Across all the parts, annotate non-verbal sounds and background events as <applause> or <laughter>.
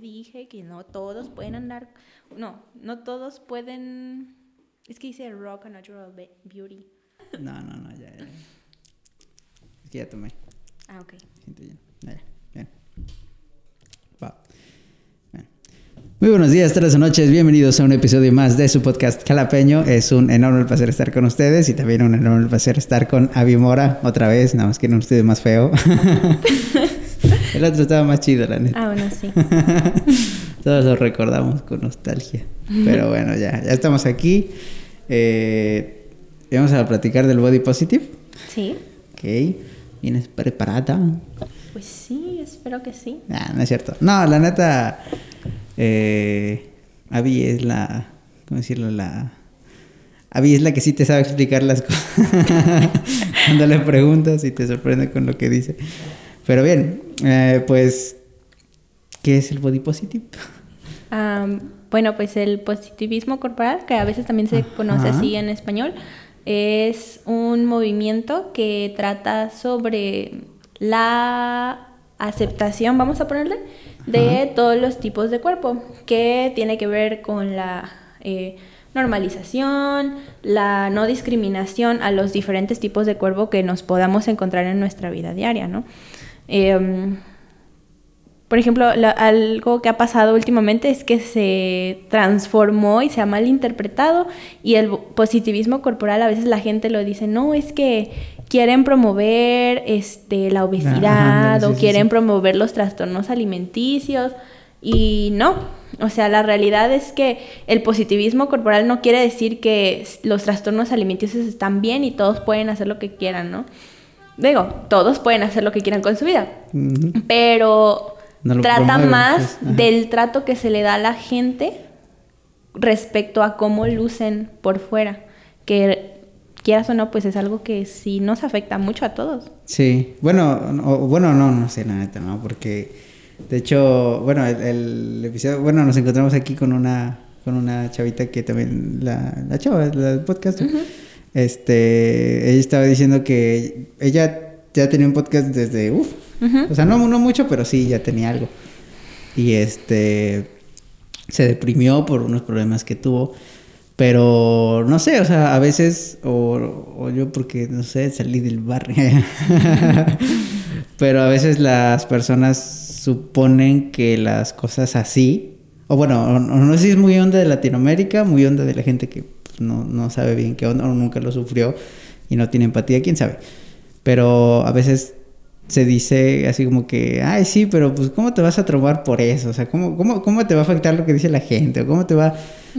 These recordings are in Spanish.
Dije que no todos pueden andar, no, no todos pueden, es que dice rock a natural beauty. No, no, no, ya, ya. Es que ya tomé. Ah, ok. Siento lleno. Ya, bien. Va. Bien. Muy buenos días, tardes o noches. Bienvenidos a un episodio más de su podcast Calapeño. Es un enorme placer estar con ustedes y también un enorme placer estar con Avi Mora otra vez. Nada más que no ustedes más feo. <laughs> El otro estaba más chido, la neta. Ah, bueno, sí. <laughs> Todos lo recordamos con nostalgia. Pero bueno, ya, ya estamos aquí. Eh, vamos a platicar del body positive. Sí. Ok. ¿Vienes preparada? Pues sí, espero que sí. Nah, no es cierto. No, la neta. Eh, Abby es la. ¿Cómo decirlo? La. Abby es la que sí te sabe explicar las cosas. <laughs> Cuando le preguntas y te sorprende con lo que dice. Pero bien, eh, pues. ¿Qué es el body positive? <laughs> Am, bueno, pues el positivismo corporal, que a veces también se conoce Ajá. así en español, es un movimiento que trata sobre la aceptación, vamos a ponerle, de Ajá. todos los tipos de cuerpo, que tiene que ver con la eh, normalización, la no discriminación a los diferentes tipos de cuerpo que nos podamos encontrar en nuestra vida diaria, ¿no? Em, por ejemplo, la- algo que ha pasado últimamente es que se transformó y se ha malinterpretado y el positivismo corporal a veces la gente lo dice, no, es que quieren promover este, la obesidad Ajá, ándale, o sí, quieren sí. promover los trastornos alimenticios y no, o sea, la realidad es que el positivismo corporal no quiere decir que los trastornos alimenticios están bien y todos pueden hacer lo que quieran, ¿no? Digo, todos pueden hacer lo que quieran con su vida, pero No trata promueven, más pues, del trato que se le da a la gente respecto a cómo lucen por fuera, que quieras o no, pues es algo que sí nos afecta mucho a todos. Sí, bueno, o- bueno, no, no sé, la neta, ¿no? Porque, de hecho, bueno, el, el episodio, bueno, nos encontramos aquí con una, con una chavita que también, la, la chava, la del podcast, este, ella estaba diciendo que ella ya tenía un podcast desde, uff, o sea, no, no mucho, pero sí, ya tenía algo. Y este, se deprimió por unos problemas que tuvo. Pero no sé, o sea, a veces, o, o yo porque, no sé, salí del barrio. <laughs> Pero a veces las personas suponen que las cosas así, o bueno, o- o no sé si es muy onda de Latinoamérica, muy onda de la gente que pues, no, no sabe bien qué onda o nunca lo sufrió y no tiene empatía, quién sabe. Pero a veces se dice así como que, ay, sí, pero pues ¿cómo te vas a traumar por eso? O sea, ¿cómo, cómo, cómo te va a afectar lo que dice la gente? ¿O cómo te va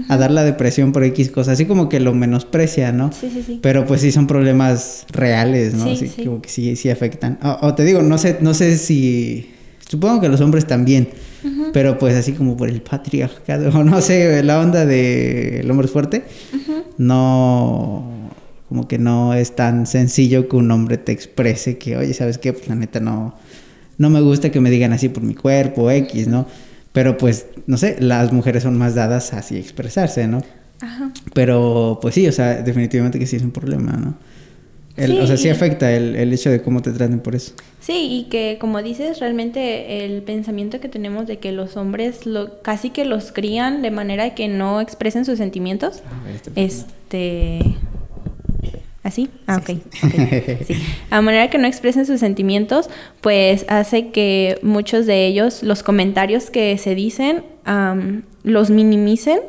a dar la depresión por X cosas? Así como que lo menosprecia, ¿no? Sí, sí, sí. Pero pues sí son problemas reales, ¿no? Sí, sí. como que sí, sí afectan. O, o te digo, no sé, no sé si... Supongo que los hombres también, pero pues así como por el patriarcado, <laughs> no sé, la onda de el hombre fuerte, no... Como que no es tan sencillo que un hombre te exprese que, oye, ¿sabes qué? Pues la neta no... No me gusta que me digan así por mi cuerpo, X, ¿no? Pero pues, no sé, las mujeres son más dadas a así expresarse, ¿no? Ajá. Pero pues sí, o sea, definitivamente que sí es un problema, ¿no? El- O sea, sí Sí. afecta el, el hecho de cómo te traten por eso. Sí, y que como dices, realmente el pensamiento que tenemos de que los hombres lo, casi que los crían de manera que no expresen sus sentimientos, este... ¿Así? Ah, ok. ok, Sí. <laughs> A manera que no expresen sus sentimientos, pues hace que muchos de ellos, los comentarios que se dicen, am, los minimicen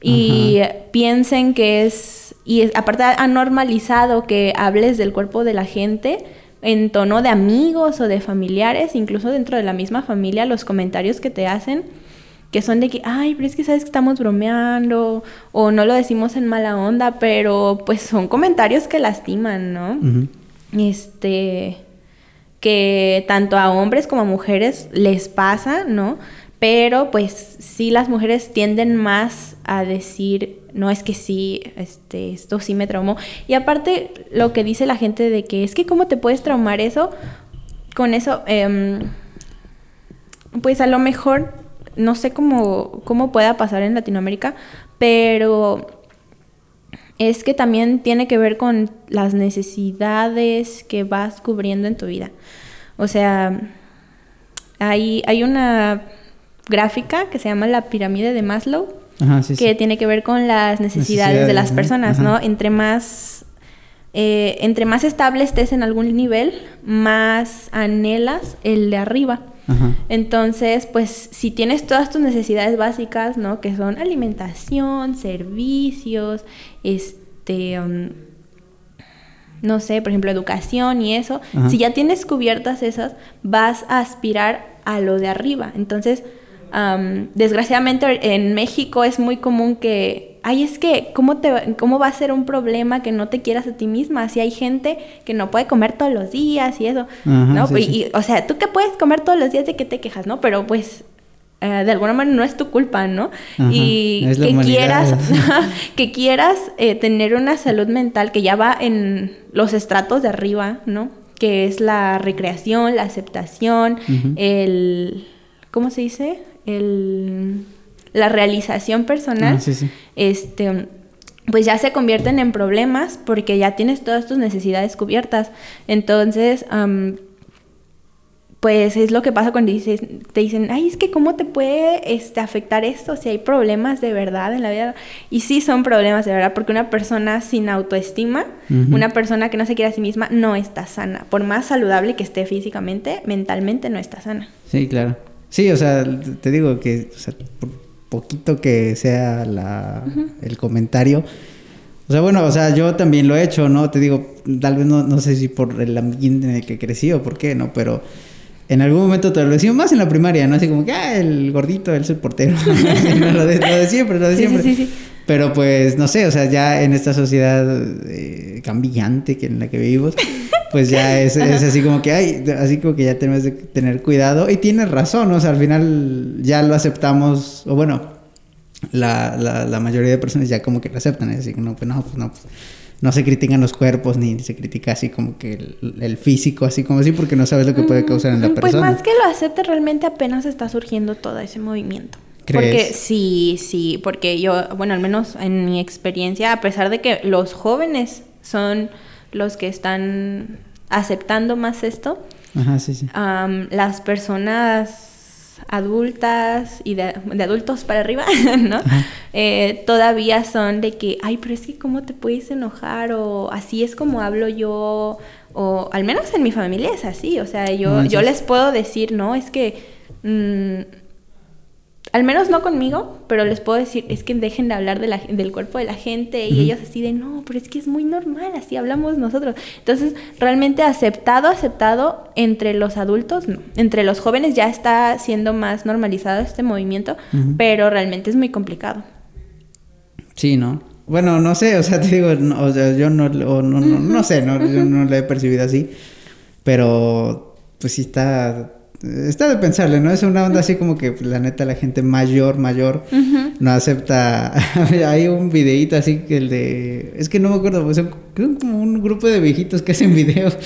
y piensen que es... Y es- aparte ha normalizado que hables del cuerpo de la gente en tono de amigos o de familiares, incluso dentro de la misma familia, los comentarios que te hacen que son de que, ay, pero es que sabes que estamos bromeando o no lo decimos en mala onda, pero pues son comentarios que lastiman, ¿no? Este, que tanto a hombres como a mujeres les pasa, ¿no? Pero pues sí las mujeres tienden más a decir, no es que sí, este, esto sí me traumó. Y aparte lo que dice la gente de que es que cómo te puedes traumar eso, con eso, em, pues a lo mejor, no sé cómo, cómo pueda pasar en Latinoamérica, pero es que también tiene que ver con las necesidades que vas cubriendo en tu vida. O sea, hay, hay una gráfica que se llama la pirámide de Maslow, que tiene que ver con las necesidades, de las personas, ¿no? Entre más, eh, entre más estable estés en algún nivel, más anhelas el de arriba. Entonces, pues si tienes todas tus necesidades básicas, ¿no? Que son alimentación, servicios, este, um, no sé, por ejemplo, educación y eso, si ya tienes cubiertas esas, vas a aspirar a lo de arriba. Entonces, desgraciadamente en México es muy común que, ay, es que, ¿cómo, te, ¿cómo va a ser un problema que no te quieras a ti misma? Si hay gente que no puede comer todos los días y eso, ¿no? o sea, tú que puedes comer todos los días de que te quejas, ¿no? Pero pues eh, de alguna manera no es tu culpa, ¿no? y que quieras, <laughs> <laughs> que quieras eh, tener una salud mental que ya va en los estratos de arriba, ¿no? Que es la recreación, la aceptación, el... ¿Cómo se dice? El, la realización personal, ah, este pues ya se convierten en problemas porque ya tienes todas tus necesidades cubiertas. Entonces, pues es lo que pasa cuando dices, te dicen, ay, es que cómo te puede este, afectar esto si hay problemas de verdad en la vida. Y sí son problemas de verdad, porque una persona sin autoestima, una persona que no se quiere a sí misma, no está sana. Por más saludable que esté físicamente, mentalmente no está sana. Sí, claro. Sí, o sea, te digo que o sea, por poquito que sea la, el comentario. O sea, bueno, o sea, yo también lo he hecho, ¿no? Te digo, tal vez no, no sé si por el ambiente en el que crecí o por qué, ¿no? Pero en algún momento te lo decimos más en la primaria, ¿no? Así como que, ah, el gordito, él es el portero. <laughs> lo, de, siempre, lo de siempre. Sí, sí, Pero pues, no sé, o sea, ya en esta sociedad eh, cambiante que en la que vivimos, pues ya es, es, así como que, ay, así como que ya tenemos que tener cuidado. Y tienes razón, o sea, al final ya lo aceptamos, o bueno, la, la, la mayoría de personas ya como que lo aceptan, así que no, pues no, pues no, pues no se critican los cuerpos ni se critica así como que el, físico, así como así, porque no sabes lo que puede causar en la persona. Pues más que lo acepte, realmente apenas está surgiendo todo ese movimiento. Porque sí, sí, porque yo, bueno, al menos en mi experiencia, a pesar de que los jóvenes son los que están aceptando más esto. las personas adultas y de, adultos para arriba, <laughs> ¿no? Eh, todavía son de que, ay, pero es que cómo te puedes enojar o así es como hablo yo o al menos en mi familia es así, o sea, yo, yo les puedo decir, no, es que... Mm, al menos no conmigo, pero les puedo decir, es que dejen de hablar de la, del cuerpo de la gente y ellos así de, no, pero es que es muy normal, así hablamos nosotros. Entonces, realmente aceptado, aceptado entre los adultos, no. Entre los jóvenes ya está siendo más normalizado este movimiento, pero realmente es muy complicado. Sí, ¿no? Bueno, no sé, o sea, te digo, o sea, yo no, no, no, no, sé, no, yo no lo he percibido así, pero pues sí está Está de pensarle, ¿no? Es una onda así como que la neta la gente mayor, mayor, no acepta. <laughs> Hay un videíto así que el de. Es que no me acuerdo, pues son como un grupo de viejitos que hacen videos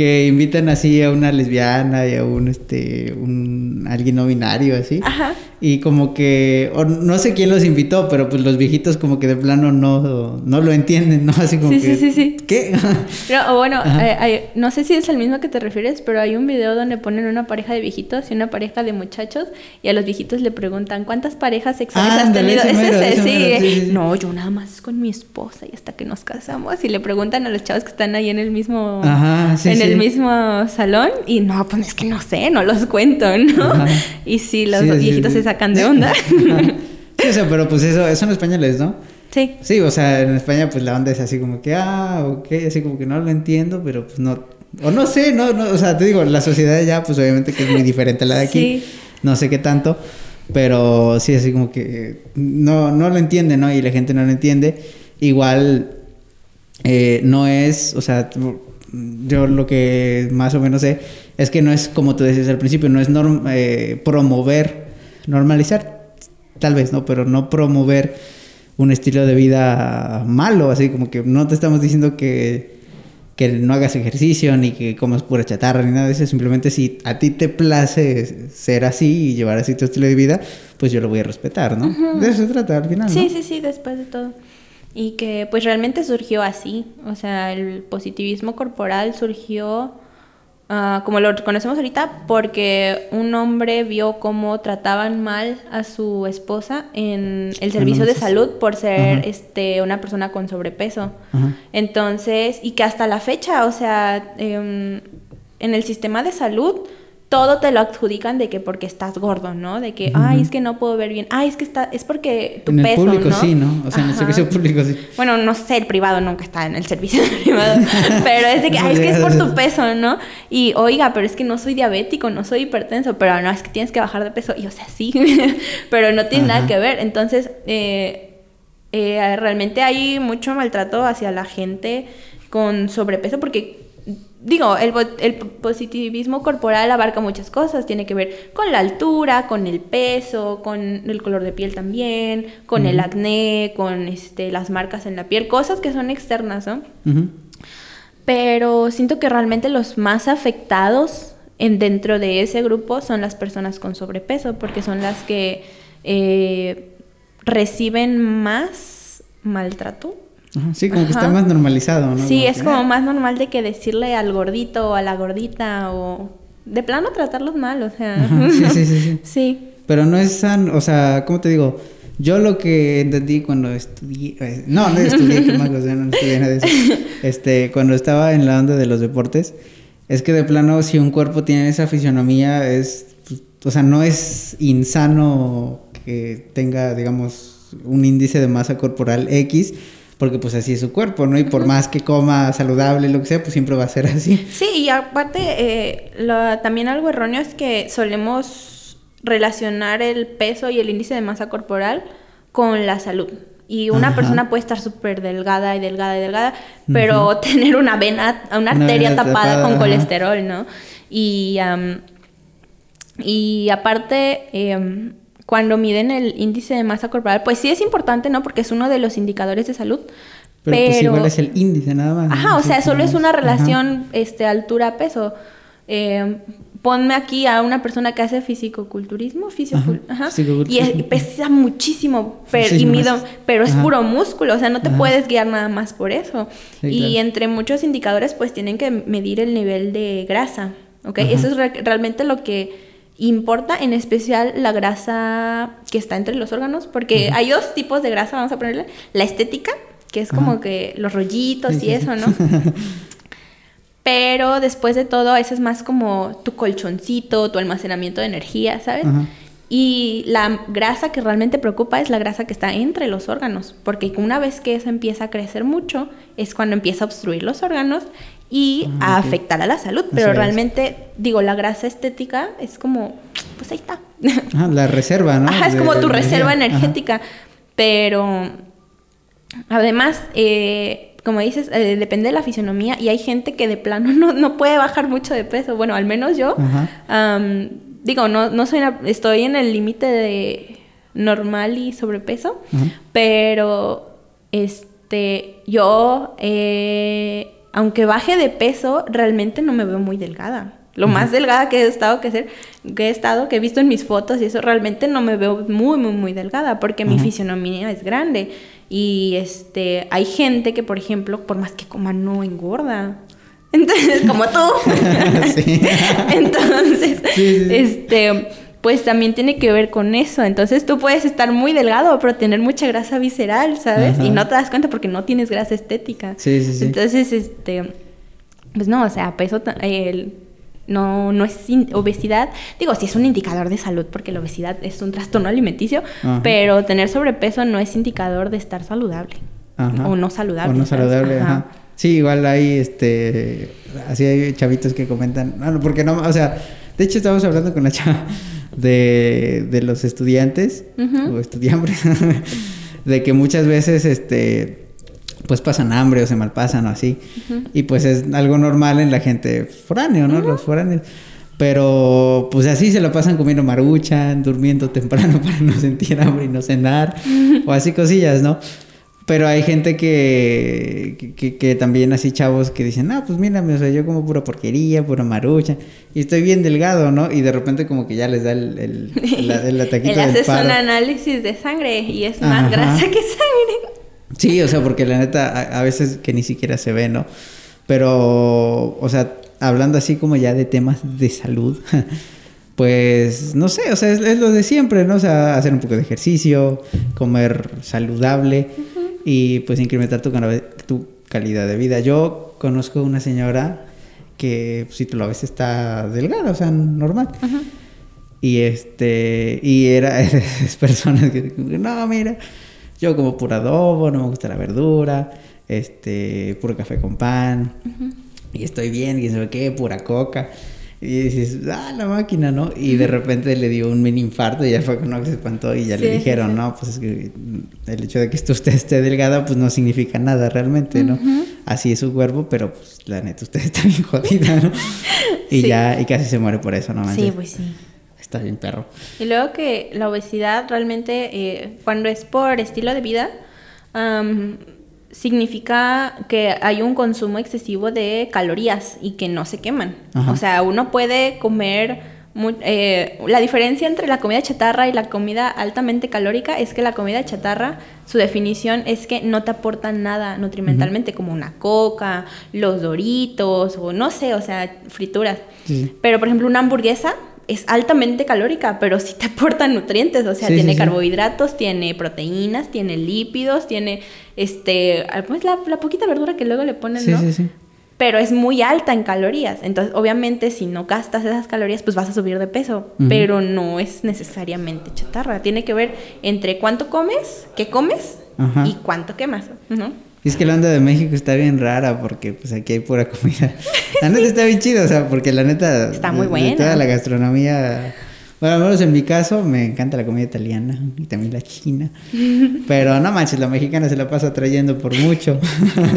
que invitan así a una lesbiana y a un este un alguien no binario así. Ajá. Y como que no sé quién los invitó, pero pues los viejitos como que de plano no, no lo entienden, ¿no? Así como sí, que Sí, sí, sí. ¿Qué? <laughs> pero bueno, eh, no sé si es el mismo que te refieres, pero hay un video donde ponen una pareja de viejitos y una pareja de muchachos y a los viejitos le preguntan, ¿cuántas parejas sexuales has tenido? Ese, sí. sí, No, yo nada más con mi esposa y hasta que nos casamos y le preguntan a los chavos que están ahí en el mismo Ajá, sí, en el mismo salón y no, pues es que no sé, no los cuento, ¿no? Y sí, los viejitos se sacan de onda. <laughs> sí, o sea, pero pues eso, eso en español es, ¿no? Sí. Sí, o sea, en España pues la onda es así como que, ah, ok, así como que no lo entiendo, pero pues no, o no sé, no, no, o sea, te digo, la sociedad ya pues obviamente que es muy diferente a la de aquí, no sé qué tanto, pero sí, así como que no, no lo entiende, ¿no? Y la gente no lo entiende. Igual eh, no es, o sea, yo lo que más o menos sé es que no es como tú decías al principio, no es eh, promover, normalizar, tal vez, ¿no? Pero no promover un estilo de vida malo, así como que no te estamos diciendo que, que no hagas ejercicio ni que comas pura chatarra ni nada de eso, simplemente si a ti te place ser así y llevar así tu estilo de vida, pues yo lo voy a respetar, ¿no? De eso se trata al final. Sí, sí, sí, después de todo. Y que pues realmente surgió así, o sea, el positivismo corporal surgió ah, como lo conocemos ahorita, porque un hombre vio cómo trataban mal a su esposa en el servicio de salud por ser este, una persona con sobrepeso. Entonces, y que hasta la fecha, o sea, em, en el sistema de salud, todo te lo adjudican de que porque estás gordo, ¿no? De que, ay, es que no puedo ver bien. Ay, es que está, es porque tu en peso, el público ¿no? sí, ¿no? O sea, en el servicio público sí. Bueno, no sé, el privado nunca está en el servicio <laughs> privado, pero es de que, ay, es que es por tu <laughs> peso, ¿no? Y, oiga, pero es que no soy diabético, no soy hipertenso, pero no, es que tienes que bajar de peso. Y, o sea, sí, <laughs> pero no tiene nada que ver. Entonces, eh, eh, realmente hay mucho maltrato hacia la gente con sobrepeso porque digo, el, el, positivismo corporal abarca muchas cosas, tiene que ver con la altura, con el peso, con el color de piel también, con el acné, con este, las marcas en la piel, cosas que son externas, ¿no? Pero siento que realmente los más afectados en, dentro de ese grupo son las personas con sobrepeso, porque son las que eh, reciben más maltrato sí, como que está más normalizado, ¿no? Sí, es como más normal de que decirle al gordito o a la gordita o de plano tratarlos mal, o sea. sí, sí, sí, sí, <laughs> Pero no es sano, o sea, ¿cómo te digo? Yo lo que entendí cuando estudié, eh, no, no estudié, qué más, o sea, no estudié nada de eso. Este, cuando estaba en la onda de los deportes, es que de plano si un cuerpo tiene esa fisionomía es, o sea, no es insano que tenga, digamos, un índice de masa corporal X, porque pues así es su cuerpo, ¿no? Y por más que coma saludable, lo que sea, pues siempre va a ser así. Sí, y aparte, eh, también algo erróneo es que solemos relacionar el peso y el índice de masa corporal con la salud. Y una persona puede estar súper delgada y delgada y delgada, pero <laughs> tener una vena, una, arteria tapada, con colesterol, ¿no? Y, y aparte, em, cuando miden el índice de masa corporal, pues sí es importante, ¿no? Porque es uno de los indicadores de salud. Pero, pues igual es el índice nada más. Ajá, o sea, solo es una relación este, altura-peso. Eh, ponme aquí a una persona que hace fisicoculturismo, ajá, y pesa muchísimo, pero, y pero es puro músculo, o sea, no te puedes guiar nada más por eso. y entre muchos indicadores, pues tienen que medir el nivel de grasa, ¿ok? Eso es realmente lo que importa en especial la grasa que está entre los órganos, porque hay dos tipos de grasa, vamos a ponerle, la estética, que es como que los rollitos y eso, ¿no? <laughs> Pero después de todo, eso es más como tu colchoncito, tu almacenamiento de energía, ¿sabes? Y la grasa que realmente preocupa es la grasa que está entre los órganos, porque una vez que eso empieza a crecer mucho, es cuando empieza a obstruir los órganos y a afectar a la salud. Pero realmente, digo, la grasa estética es como, pues ahí está. <laughs> Ah, la reserva, ¿no? Ajá, es como tu reserva energética. Pero además, eh, como dices, eh, depende de la fisionomía y hay gente que de plano <laughs> no, no puede bajar mucho de peso. Bueno, al menos yo digo, no, no soy estoy en el límite de normal y sobrepeso, pero este, yo, eh, aunque baje de peso, realmente no me veo muy delgada. Lo más delgada que he estado que ser, que he estado, que he visto en mis fotos y eso realmente no me veo muy, muy, muy delgada porque mi fisionomía es grande. Y este, hay gente que, por ejemplo, por más que coma, no engorda. <laughs> Entonces, como tú. <laughs> <laughs> Entonces, este, pues también tiene que ver con eso. Entonces, tú puedes estar muy delgado, pero tener mucha grasa visceral, ¿sabes? Y no te das cuenta porque no tienes grasa estética. Sí, sí, sí. Entonces, este, pues no, o sea, peso, el, no, no es obesidad. Digo, sí es un indicador de salud porque la obesidad es un trastorno alimenticio, pero tener sobrepeso no es indicador de estar saludable. O no saludable. O no saludable, ajá. Sí, igual hay, este, así hay chavitos que comentan, no, porque no, o sea, de hecho estamos hablando con la chava de, de los estudiantes o estudiantes, <laughs> de que muchas veces, este, pues pasan hambre o se malpasan o así, y pues es algo normal en la gente foráneo, ¿no? Los foráneos. Pero pues así se lo pasan comiendo maruchan, durmiendo temprano <laughs> para no sentir hambre y no cenar, o así cosillas, ¿no? Pero hay gente que, que, también así chavos que dicen, no, pues mírame, o sea, yo como pura porquería, pura marucha, y estoy bien delgado, ¿no? Y de repente como que ya les da el, el, <laughs> el, ataquito Él hace un análisis de sangre y es más grasa que sangre. Sí, o sea, porque la neta a, veces que ni siquiera se ve, ¿no? Pero, o sea, hablando así como ya de temas de salud, <laughs> pues no sé, o sea, es, lo de siempre, ¿no? O sea, hacer un poco de ejercicio, comer saludable y pues incrementar tu, tu calidad de vida. Yo conozco una señora que pues, si tú lo ves está delgada, o sea, normal. Y este, y era <laughs> esas personas que, no, mira, yo como pura adobo, no me gusta la verdura, este, puro café con pan, y estoy bien, y sabe qué, pura coca. Y dices, ah, la máquina, ¿no? Y de repente le dio un mini infarto y ya fue con que se espantó y ya le dijeron, no, pues es que el hecho de que usted esté delgada, pues no significa nada realmente, ¿no? Así es su cuerpo, pero pues la neta, usted está bien jodida, ¿no? <laughs> Y ya, y casi se muere por eso, ¿no? Sí, pues sí. Está bien perro. Y luego que la obesidad realmente, eh, cuando es por estilo de vida, significa que hay un consumo excesivo de calorías y que no se queman. O sea, uno puede comer... Eh, la diferencia entre la comida chatarra y la comida altamente calórica es que la comida chatarra, su definición es que no te aporta nada nutrimentalmente, como una coca, los doritos, o no sé, o sea, frituras. Pero, por ejemplo, una hamburguesa es altamente calórica, pero sí te <laughs> aporta nutrientes, o sea, tiene carbohidratos, tiene proteínas, tiene lípidos, tiene este, pues la, poquita verdura que luego le ponen, ¿no? Sí, sí. Pero es muy alta en calorías. Entonces, obviamente, si no gastas esas calorías, pues vas a subir de peso. Pero no es necesariamente chatarra. Tiene que ver entre cuánto comes, qué comes y cuánto quemas, ¿no? Y es que la onda de México está bien rara porque pues aquí hay pura comida. La neta está bien chido, o sea, porque la neta... Está muy buena. toda la gastronomía... Bueno, al menos en mi caso me encanta la comida italiana y también la china. Pero no manches, la mexicana se la pasa trayendo por mucho.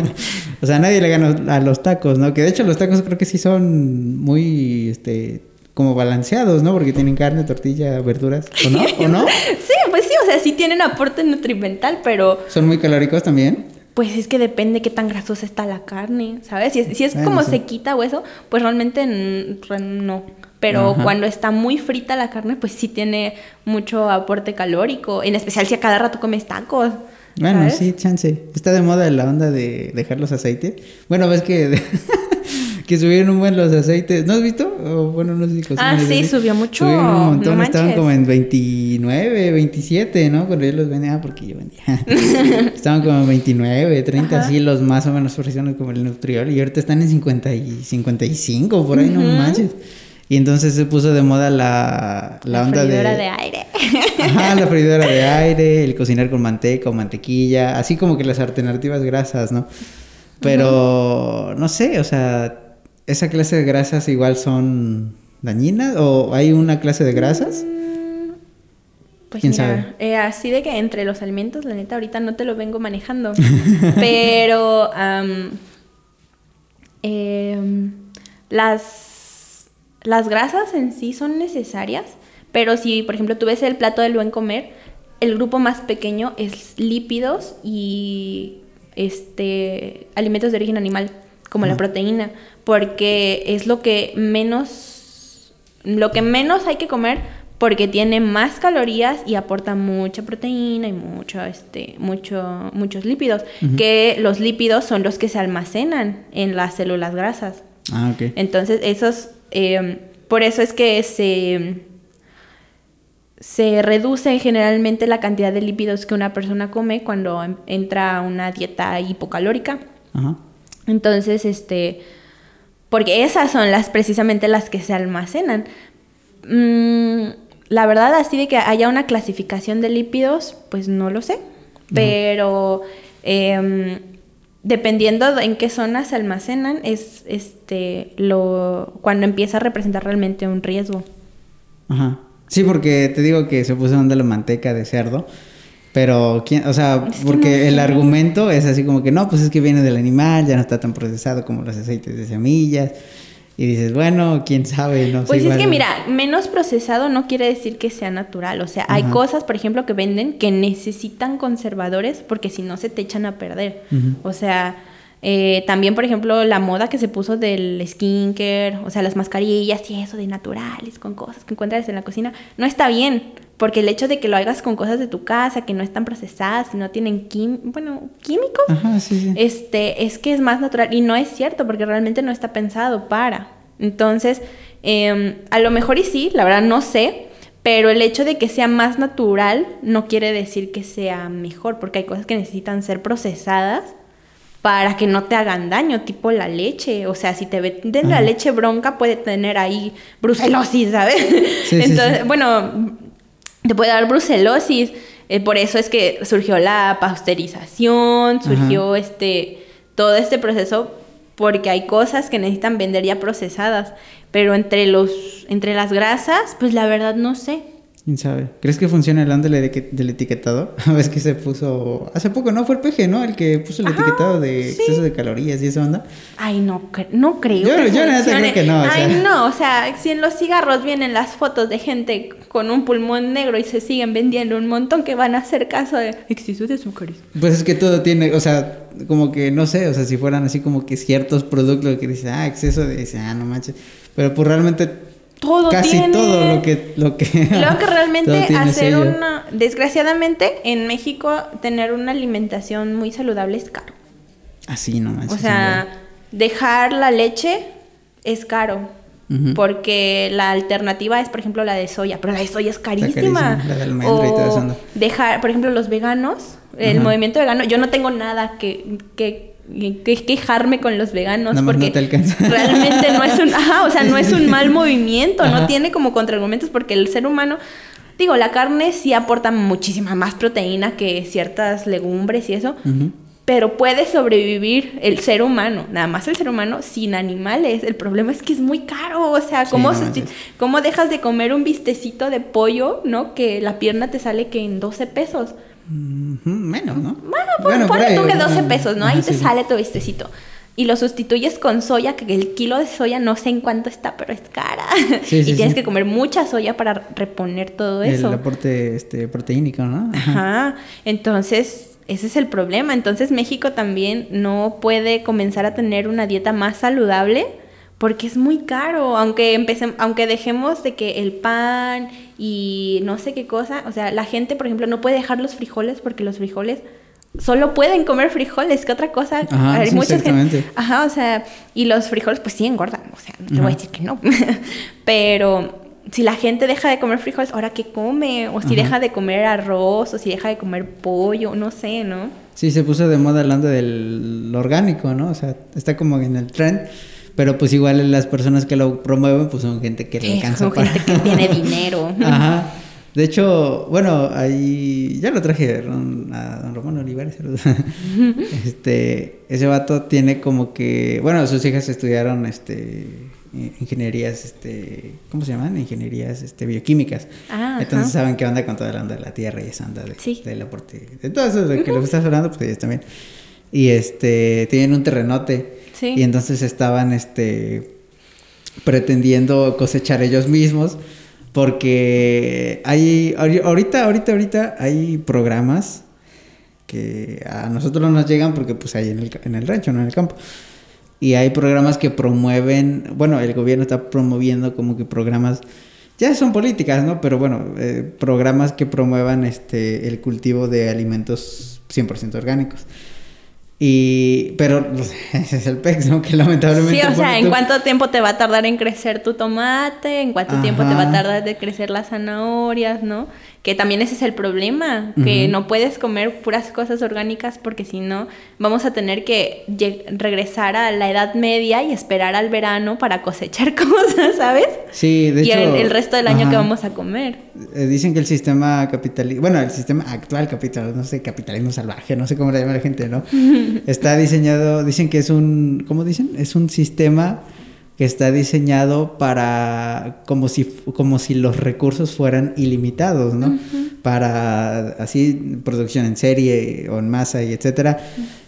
<laughs> o sea, nadie le gana a los tacos, ¿no? Que de hecho los tacos creo que sí son muy, este, como balanceados, ¿no? Porque tienen carne, tortilla, verduras, ¿o no? ¿O no? <laughs> sí, pues sí, o sea, sí tienen aporte nutrimental, pero... ¿Son muy calóricos también? Pues es que depende qué tan grasosa está la carne, ¿sabes? Si es, si es como se quita hueso, pues realmente no. Pero cuando está muy frita la carne, pues sí tiene mucho aporte calórico, en especial si a cada rato comes tacos. Bueno, sí, chance. Está de moda la onda de dejar los aceites. Bueno, ves que <laughs> que subieron un buen los aceites. ¿No has visto? bueno, no sé si Ah, sí, subió mucho. Subieron un montón, estaban como en 29, 27, ¿no? Cuando yo los vendía, ah, porque yo vendía. <laughs> estaban como en 29, 30, así los más o menos profesionales como el Nutriol. Y ahorita están en 50 y 55, por ahí, no manches. Y entonces se puso de moda la, la, onda de... La freidora de aire. Ajá, la freidora de <laughs> aire, el cocinar con manteca o mantequilla, así como que las alternativas grasas, ¿no? Pero, no sé, o sea, ¿esa clase de grasas igual son dañinas o hay una clase de grasas? Mm, pues ¿Quién sabe? Eh, así de que entre los alimentos, la neta, ahorita no te lo vengo manejando. <laughs> pero em, las, las grasas en sí son necesarias, pero si, por ejemplo, tú ves el plato del buen comer, el grupo más pequeño es lípidos y este alimentos de origen animal, como la proteína porque es lo que menos, lo que menos hay que comer porque tiene más calorías y aporta mucha proteína y mucho, este, mucho, muchos lípidos, que los lípidos son los que se almacenan en las células grasas. Ah, ok. Entonces, esos, eh, por eso es que se, se reduce generalmente la cantidad de lípidos que una persona come cuando entra a una dieta hipocalórica. Ajá. Entonces, este porque esas son las precisamente las que se almacenan. Mm, la verdad, así de que haya una clasificación de lípidos, pues no lo sé. Pero em, dependiendo en qué zonas se almacenan, es este lo cuando empieza a representar realmente un riesgo. Ajá. Sí, porque te digo que se puso donde la manteca de cerdo. Pero, ¿quién? O sea, porque el argumento es así como que no, pues es que viene del animal, ya no está tan procesado como los aceites de semillas. Y dices, bueno, quién sabe, no Pues es que mira, menos procesado no quiere decir que sea natural. O sea, hay cosas, por ejemplo, que venden que necesitan conservadores porque si no se te echan a perder. O sea, eh, también, por ejemplo, la moda que se puso del skincare, o sea, las mascarillas y eso de naturales, con cosas que encuentras en la cocina, no está bien porque el hecho de que lo hagas con cosas de tu casa, que no están procesadas y no tienen bueno, químicos, este, es que es más natural. Y no es cierto, porque realmente no está pensado para. Entonces, em, a lo mejor y sí, la verdad no sé, pero el hecho de que sea más natural no quiere decir que sea mejor, porque hay cosas que necesitan ser procesadas para que no te hagan daño, tipo la leche. O sea, si te venden la leche bronca, puede tener ahí brucelosis, ¿sabes? Entonces, bueno, te puede dar brucelosis. Eh, por eso es que surgió la pasteurización, surgió este todo este proceso porque hay cosas que necesitan vender ya procesadas, pero entre los entre las grasas, pues la verdad no sé. ¿Quién sabe? ¿Crees que funciona el onda del etiquetado? <laughs> A ver que se puso... Hace poco, ¿no? Fue el PG, ¿no? El que puso el etiquetado de exceso de calorías y esa onda. Ay, no, no creo yo, que yo creo que no. Ay, no, o sea, si en los cigarros vienen las fotos de gente con un pulmón negro y se siguen vendiendo un montón que van a hacer caso de exceso de azúcares. Pues es que todo tiene, o sea, como que, no sé, o sea, si fueran así como que ciertos productos que dicen, ah, exceso de... Ah, no manches. Pero pues realmente todo casi todo lo que lo que <laughs> creo que realmente hacer una desgraciadamente en México tener una alimentación muy saludable es caro. Así nomás o sea dejar la leche es caro porque la alternativa es por ejemplo la de soya pero la de soya es carísima, la de o y todo eso. dejar por ejemplo los veganos el movimiento vegano yo no tengo nada que, que que quejarme con los veganos porque <laughs> realmente no es un, o sea, no es un mal movimiento, no tiene como contraargumentos porque el ser humano digo, la carne sí aporta muchísima más proteína que ciertas legumbres y eso, pero puede sobrevivir el ser humano, nada más el ser humano sin animales. El problema es que es muy caro, o sea, ¿cómo, ¿cómo dejas de comer un bistecito de pollo, no? Que la pierna te sale que en 12 pesos. Menos, ¿no? Bueno, pues ponle tú que 12 pesos, ¿no? Ahí te sale tu vistecito. Y lo sustituyes con soya, que el kilo de soya no sé en cuánto está, pero es cara. <laughs> y tienes que comer mucha soya para reponer todo eso. El aporte este, proteínico, ¿no? Ajá. Entonces, ese es el problema. Entonces, México también no puede comenzar a tener una dieta más saludable porque es muy caro, aunque empecemos, aunque dejemos de que el pan y no sé qué cosa, o sea, la gente, por ejemplo, no puede dejar los frijoles porque los frijoles solo pueden comer frijoles, que otra cosa, ajá, hay muchas gente, ajá, o sea, y los frijoles pues sí engordan, o sea, no te voy a decir que no, <laughs> pero si la gente deja de comer frijoles, ¿ahora qué come? O si deja de comer arroz, o si deja de comer pollo, no sé, ¿no? Sí, se puso de moda hablando del orgánico, ¿no? O sea, está como en el trend pero pues igual las personas que lo promueven pues son gente que le alcanza Son gente que tiene <laughs> dinero. Ajá. De hecho, bueno, ahí ya lo traje a don Román Olivares. <laughs> este, ese vato tiene como que, bueno, sus hijas estudiaron este ingenierías, este, ¿cómo se llaman? Ingenierías este, bioquímicas. Ah, Entonces saben qué onda con toda la onda de la tierra y esa onda de, del aporte. De todo eso de que lo estás hablando, pues ellos también. Y este, tienen un terrenote y entonces estaban este, pretendiendo cosechar ellos mismos. Porque hay, ahorita, ahorita, ahorita hay programas que a nosotros no nos llegan porque pues hay en el, en el rancho, no en el campo. Y hay programas que promueven, bueno, el gobierno está promoviendo como que programas, ya son políticas, ¿no? Pero bueno, eh, programas que promuevan este, el cultivo de alimentos 100% orgánicos. Y, pero <laughs> ese es el PEX, ¿no? Que lamentablemente. Sí, o sea, ¿en cuánto tiempo te va a tardar en crecer tu tomate? ¿En cuánto tiempo te va a tardar de crecer las zanahorias, no? Que también ese es el problema, que no puedes comer puras cosas orgánicas porque si no, vamos a tener que regresar a la edad media y esperar al verano para cosechar <laughs> cosas, ¿sabes? Sí, de hecho. Y el, resto del año que vamos a comer. Eh, dicen que el sistema capitalista, bueno, el sistema actual capital, no sé, capitalismo salvaje, no sé cómo le llama la gente, ¿no? <laughs> Está diseñado, dicen que es un, ¿cómo dicen? Es un sistema que está diseñado para como si como si los recursos fueran ilimitados, ¿no? Para así producción en serie o en masa y etcétera.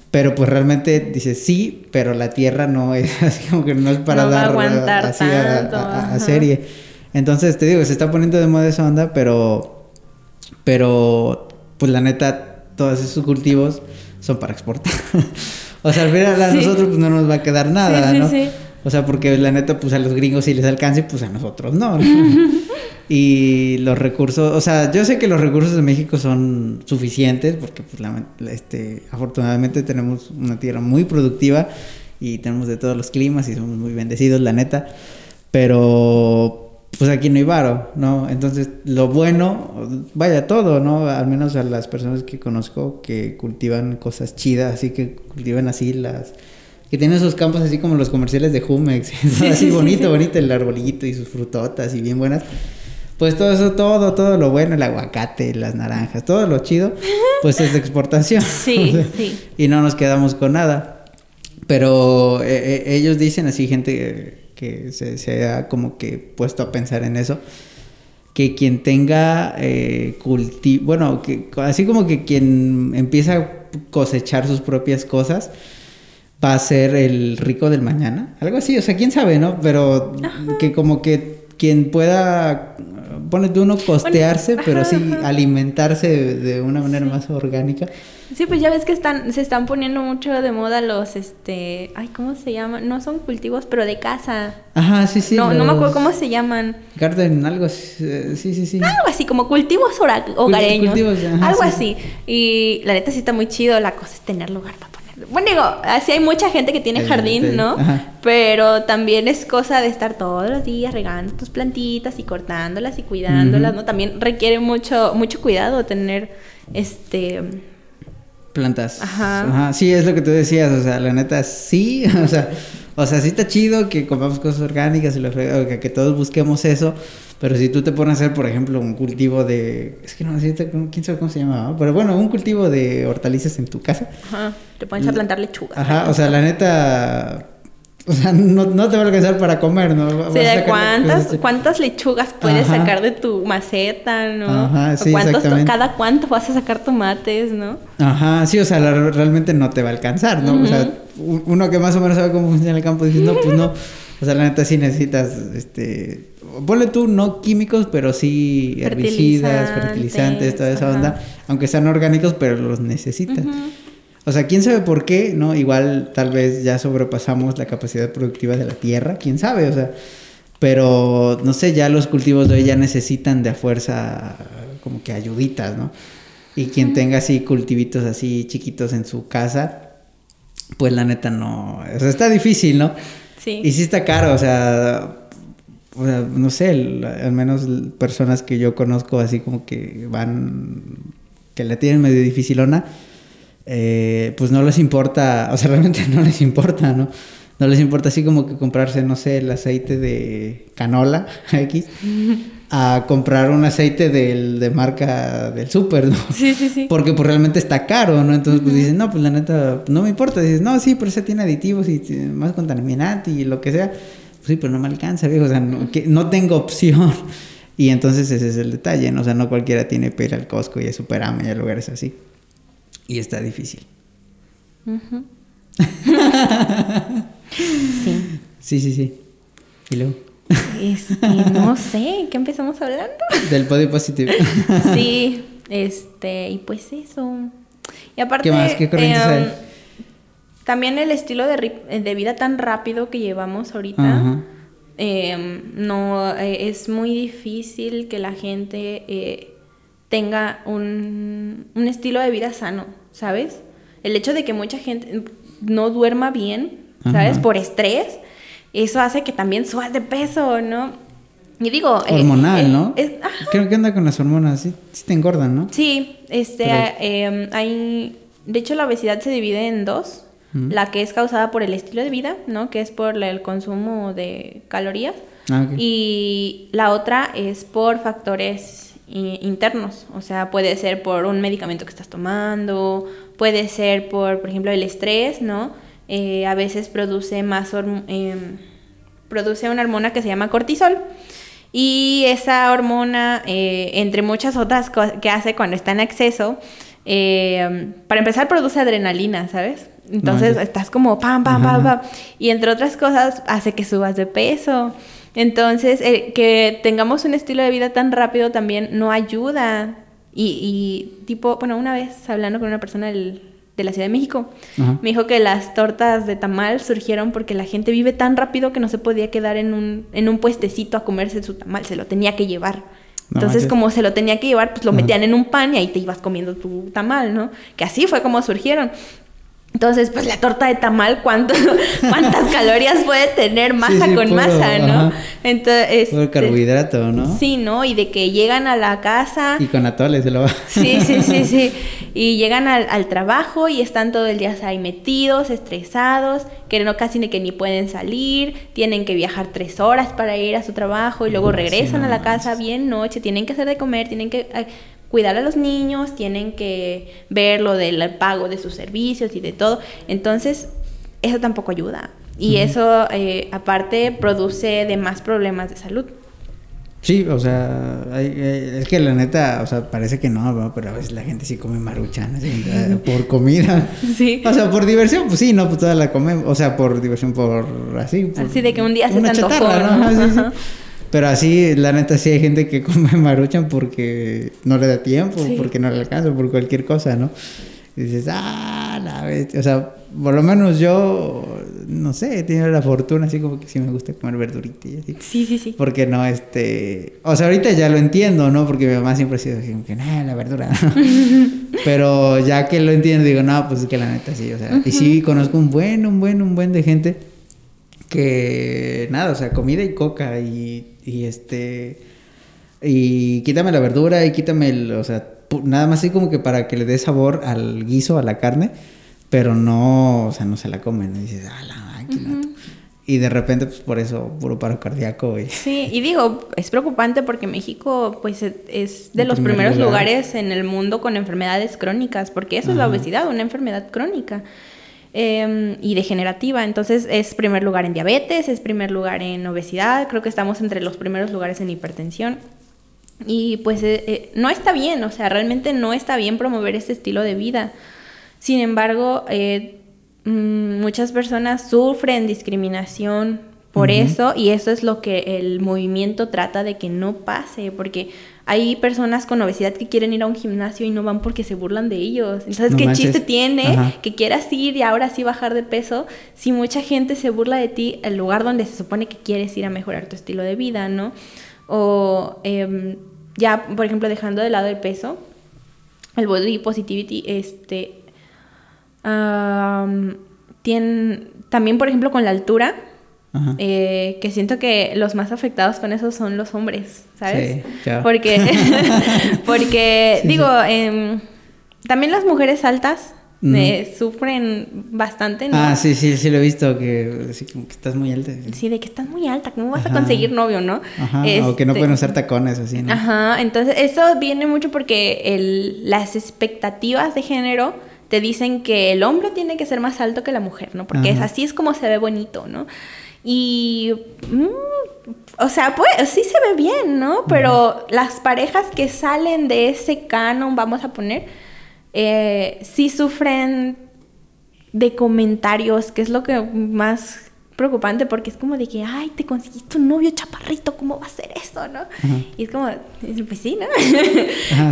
Pero pues realmente dice sí, pero la tierra no <laughs> es así como que no es para dar así a, serie. Entonces te digo, se está poniendo de moda esa onda, pero pero pues la neta todos esos cultivos son para exportar. <laughs> o sea, al final a nosotros pues no nos va a quedar nada, ¿no? O sea, porque la neta, pues a los gringos sí les alcance, pues a nosotros no. <laughs> Y los recursos, o sea, yo sé que los recursos de México son suficientes porque pues, este, afortunadamente tenemos una tierra muy productiva y tenemos de todos los climas y somos muy bendecidos, la neta. Pero pues aquí no hay varo, ¿no? Entonces, lo bueno, vaya todo, ¿no? Al menos a las personas que conozco que cultivan cosas chidas, así que cultivan así las... Que tienen sus campos así como los comerciales de Jumex, <laughs> así bonito, bonito el arbolito y sus frutotas y bien buenas. Pues todo eso, todo, todo lo bueno, el aguacate, las naranjas, todo lo chido, pues es de exportación. <laughs> Sí, <laughs> sí. Y no nos quedamos con nada. Pero eh, eh, ellos dicen así, gente que se, ha como que puesto a pensar en eso, que quien tenga eh, cultivo, bueno, que, así como que quien empieza a cosechar sus propias cosas, va a ser el rico del mañana, algo así, o sea, quién sabe, ¿no? Pero que como que quien pueda, pone de uno costearse, pero sí alimentarse de, una manera más orgánica. Sí, pues ya ves que están, se están poniendo mucho de moda los, este, ay, ¿cómo se llaman? No son cultivos, pero de casa. Ajá, sí, sí. No, no me acuerdo cómo se llaman. Garden, algo así, sí, sí, sí. Algo así, como cultivos hogareños. Cultivos, algo así. Y la neta sí está muy chido, la cosa es tener lugar para. Bueno, digo, así hay mucha gente que tiene jardín, ¿no? Pero también es cosa de estar todos los días regando tus plantitas y cortándolas y cuidándolas, ¿no? También requiere mucho, mucho cuidado tener, este plantas. Ajá. Sí, es lo que tú decías, o sea, la neta sí, <laughs> o sea, o sea, sí está chido que comamos cosas orgánicas y lo, que, que todos busquemos eso, pero si tú te pones a hacer, por ejemplo, un cultivo de, es que no sé, quién sabe cómo se llama, pero bueno, un cultivo de hortalizas en tu casa. Ajá, te pones a plantar lechuga. Ajá, o sea, la neta o sea, no, no, te va a alcanzar para comer, ¿no? Sí, de cuántas, cuántas lechugas puedes sacar de tu maceta, ¿no? Ajá, sí, exactamente. Cada cuánto vas a sacar tomates, ¿no? Ajá, sí, o sea, realmente no te va a alcanzar, ¿no? O sea, uno que más o menos sabe cómo funciona el campo dice, no, pues no. <laughs> O sea, la neta sí necesitas, este, ponle tú no químicos, pero sí herbicidas, fertilizantes, toda esa onda, aunque sean orgánicos, pero los necesitas. O sea, quién sabe por qué, ¿no? Igual tal vez ya sobrepasamos la capacidad productiva de la tierra, quién sabe, o sea, pero no sé, ya los cultivos de hoy ya necesitan de a fuerza como que ayuditas, ¿no? Y quien tenga así cultivitos así chiquitos en su casa, pues la neta no, o sea, está difícil, ¿no? Sí. Y sí está caro, o sea, o sea no sé, al menos personas que yo conozco así como que van, que la tienen medio dificilona, eh, pues no les importa, <laughs> o sea, realmente no les importa, ¿no? No les importa así como que comprarse, no sé, el aceite de canola <laughs> X, a comprar un aceite del, de marca del súper, ¿no? Sí, sí, sí. Porque pues realmente está caro, ¿no? Entonces pues dicen, no, pues la neta, no me importa. Dices, no, sí, pero ese tiene aditivos y más contaminante y lo que sea. Pues sí, pero no me alcanza, viejo, o sea, no, que, no tengo <laughs> opción. Y entonces ese es el detalle, ¿no? O sea, no cualquiera tiene para ir al Costco y a Superama y a lugares así. Y está difícil. <laughs> sí. Sí, sí, sí. ¿Y luego? Este, no sé, ¿qué empezamos hablando? Del body positive. <laughs> sí, este, y pues eso. Y aparte, ¿Qué más? ¿Qué corrientes hay? Em, también el estilo de, vida tan rápido que llevamos ahorita. Em, no, eh, es muy difícil que la gente eh, tenga un, estilo de vida sano, ¿sabes? El hecho de que mucha gente no duerma bien, ¿sabes? Por estrés, eso hace que también subas de peso, ¿no? Y digo... Eh, Hormonal, ¿no? Creo que anda con las hormonas, sí, te engordan, ¿no? Sí, este, em, hay... De hecho, la obesidad se divide en dos. La que es causada por el estilo de vida, ¿no? Que es por el consumo de calorías. Ah, y la otra es por factores internos, o sea, puede ser por un medicamento que estás tomando, puede ser por, por ejemplo, el estrés, ¿no? Eh, a veces produce más, em, produce una hormona que se llama cortisol. Y esa hormona, eh, entre muchas otras cosas que hace cuando está en exceso, em, para empezar produce adrenalina, ¿sabes? Entonces estás como pam, pam, pam, pam. Y entre otras cosas hace que subas de peso. Entonces, eh, que tengamos un estilo de vida tan rápido también no ayuda. Y, tipo, bueno, una vez hablando con una persona de la Ciudad de México, me dijo que las tortas de tamal surgieron porque la gente vive tan rápido que no se podía quedar en un, en un puestecito a comerse su tamal, se lo tenía que llevar. Entonces, como se lo tenía que llevar, pues lo metían en un pan y ahí te ibas comiendo tu tamal, ¿no? Que así fue como surgieron. Entonces, pues la torta de tamal, ¿cuánto, <laughs> ¿cuántas calorías puede tener masa con masa, no? Entonces, puro este, carbohidrato, ¿no? Sí, ¿no? Y de que llegan a la casa. Y con atoles se lo va. Sí, sí, sí, sí. <laughs> Y llegan al, al, trabajo y están todo el día ahí metidos, estresados, que no casi ni que ni pueden salir, tienen que viajar tres horas para ir a su trabajo y luego regresan a la casa bien noche, tienen que hacer de comer, tienen que cuidar a los niños, tienen que ver lo del pago de sus servicios y de todo. Entonces, eso tampoco ayuda. Y eso, eh, aparte, produce de más problemas de salud. Sí, o sea, es que la neta, o sea, parece que no, pero a veces la gente sí come maruchan <laughs> por comida. Sí. O sea, por diversión, pues sí, no, pues toda la comemos, o sea, por diversión, por así. así de que un día se te chatarra, ¿no? <laughs> Pero así, la neta, sí hay gente que <laughs> come maruchan porque no le da tiempo, porque no le alcanza, por cualquier cosa, ¿no? Y dices, ah, la bestia. O sea, por lo menos yo, no sé, tiene la fortuna, así como que sí me gusta comer verdurita y así. Sí, sí, sí. Porque no, este. O sea, ahorita ya lo entiendo, ¿no? Porque mi mamá siempre ha sido que, nada, la verdura. <laughs> Pero ya que lo entiendo, digo, no, pues es que la neta sí, o sea. Y sí conozco un buen, un buen, un buen de gente que, nada, o sea, comida y coca y y este. Y quítame la verdura y quítame el. O sea, nada más así como que para que le dé sabor al guiso, a la carne. Pero no, o sea, no se la comen. Y dices, ah, la máquina. Y de repente, pues por eso, puro paro cardíaco. Y... Sí, y digo, es preocupante porque México, pues es de los primeros lugares en el mundo con enfermedades crónicas, porque eso es la obesidad, una enfermedad crónica. Em, y degenerativa. Entonces es primer lugar en diabetes, es primer lugar en obesidad, creo que estamos entre los primeros lugares en hipertensión. Y pues eh, eh, no está bien, o sea, realmente no está bien promover este estilo de vida. Sin embargo, eh, mm, muchas personas sufren discriminación por eso y eso es lo que el movimiento trata de que no pase, porque hay personas con obesidad que quieren ir a un gimnasio y no van porque se burlan de ellos. Entonces, ¿qué chiste tiene que quieras ir y ahora sí bajar de peso si mucha gente se burla de ti el lugar donde se supone que quieres ir a mejorar tu estilo de vida, ¿no? O em, ya, por ejemplo, dejando de lado el peso, el body positivity, este, tiene, también, por ejemplo, con la altura, eh, que siento que los más afectados con eso son los hombres, ¿sabes? Sí, Porque, <laughs> <laughs> porque digo, em, también las mujeres altas me sufren bastante, ¿no? Ah, sí, sí, sí lo he visto, que, como que estás muy alta. Sí, de que estás muy alta, ¿cómo vas a conseguir novio, no? Ajá, o que no pueden usar tacones, así, ¿no? Ajá, entonces eso viene mucho porque el, las expectativas de género te dicen que el hombre tiene que ser más alto que la mujer, ¿no? Porque es, así es como se ve bonito, ¿no? Y, mm, o sea, pues sí se ve bien, ¿no? Pero las parejas que salen de ese canon, vamos a poner, eh, sí sufren de comentarios, que es lo que más preocupante porque es como de que, ay, te conseguiste un novio chaparrito, ¿cómo va a ser eso, no? Y es como, pues sí, ¿no?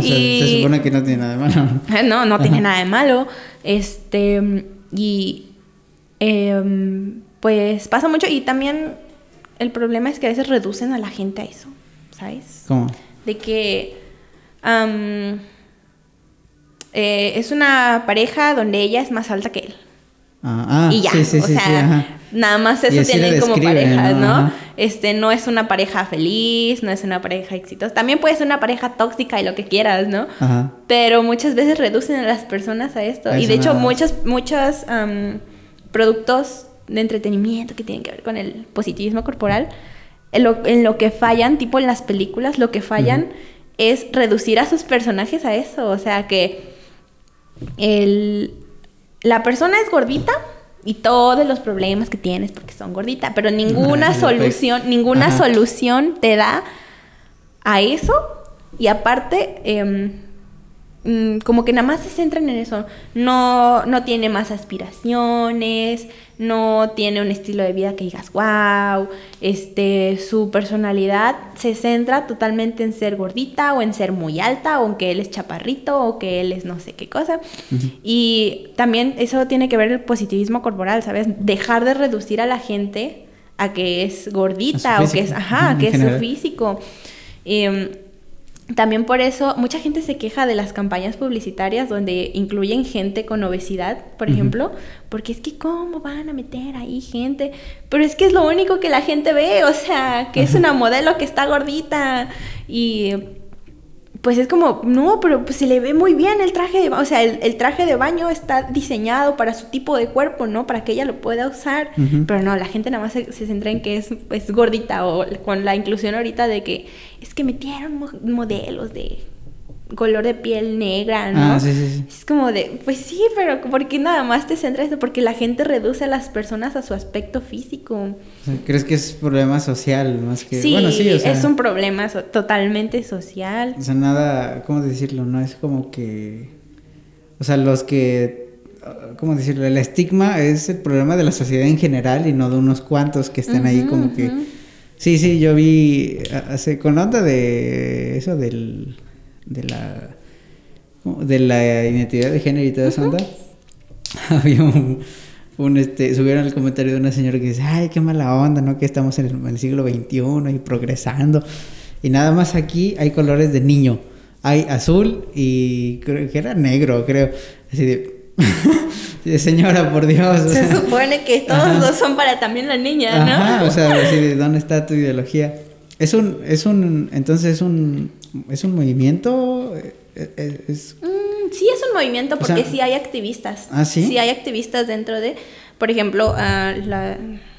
<laughs> y... se, supone que no tiene nada de malo. No, no tiene nada de malo. Este, y em, pues pasa mucho y también el problema es que a veces reducen a la gente a eso, ¿sabes? ¿Cómo? De que eh, es una pareja donde ella es más alta que él. Ah, ah y ya, sí, sí, o sea, nada más eso tienen como pareja, ¿no? Este, no es una pareja feliz, no es una pareja exitosa. También puede ser una pareja tóxica y lo que quieras, ¿no? Ajá. Pero muchas veces reducen a las personas a esto. y de hecho, muchos, muchos productos de entretenimiento que tienen que ver con el positivismo corporal, en lo, que fallan, tipo en las películas, lo que fallan es reducir a sus personajes a eso. O sea, que el, la persona es gordita y todos los problemas que tienes porque son gordita, pero ninguna solución, ninguna solución te da a eso. Y aparte, em, mm, como que nada más se centran en eso. No, no tiene más aspiraciones, no tiene un estilo de vida que digas, wow, este, su personalidad se centra totalmente en ser gordita o en ser muy alta o en que él es chaparrito o que él es no sé qué cosa. Y también eso tiene que ver el positivismo corporal, ¿sabes? Dejar de reducir a la gente a que es gordita o que es, ajá, que es su físico. Em, también por eso mucha gente se queja de las campañas publicitarias donde incluyen gente con obesidad, por ejemplo, porque es que cómo van a meter ahí gente, pero es que es lo único que la gente ve, o sea, que es una modelo que está gordita y pues es como, no, pero pues se le ve muy bien el traje de o sea, el, traje de baño está diseñado para su tipo de cuerpo, ¿no? Para que ella lo pueda usar, pero no, la gente nada más se, centra en que es, es gordita o con la inclusión ahorita de que es que metieron modelos de color de piel negra, ¿no? Ah, sí, sí, sí. Es como de, pues sí, pero ¿por qué nada más te centras? Porque la gente reduce a las personas a su aspecto físico. ¿Crees que es problema social más que...? Sí, bueno, sí o sea, es un problema totalmente social. O sea, nada, ¿cómo decirlo? No es como que... O sea, los que... ¿Cómo decirlo? El estigma es el problema de la sociedad en general y no de unos cuantos que están ahí como que... Sí, sí, yo vi hace con nota de eso del de la de la identidad de género y toda esa onda, <laughs> había un, este, subieron el comentario de una señora que dice, ay, qué mala onda, ¿no? Que estamos en el, en el siglo XXI y progresando. Y nada más aquí hay colores de niño. Hay azul y creo que era negro, creo. Así de, <laughs> señora, por Dios. Se supone que todos dos son para también la niña, ¿no? Ajá, o sea, así de, ¿dónde está tu ideología? Es un, es un, entonces es un, es un movimiento, eh, eh, es... Mm, sí es un movimiento porque sí hay activistas. ¿Ah, sí? Sí hay activistas dentro de, por ejemplo, ah,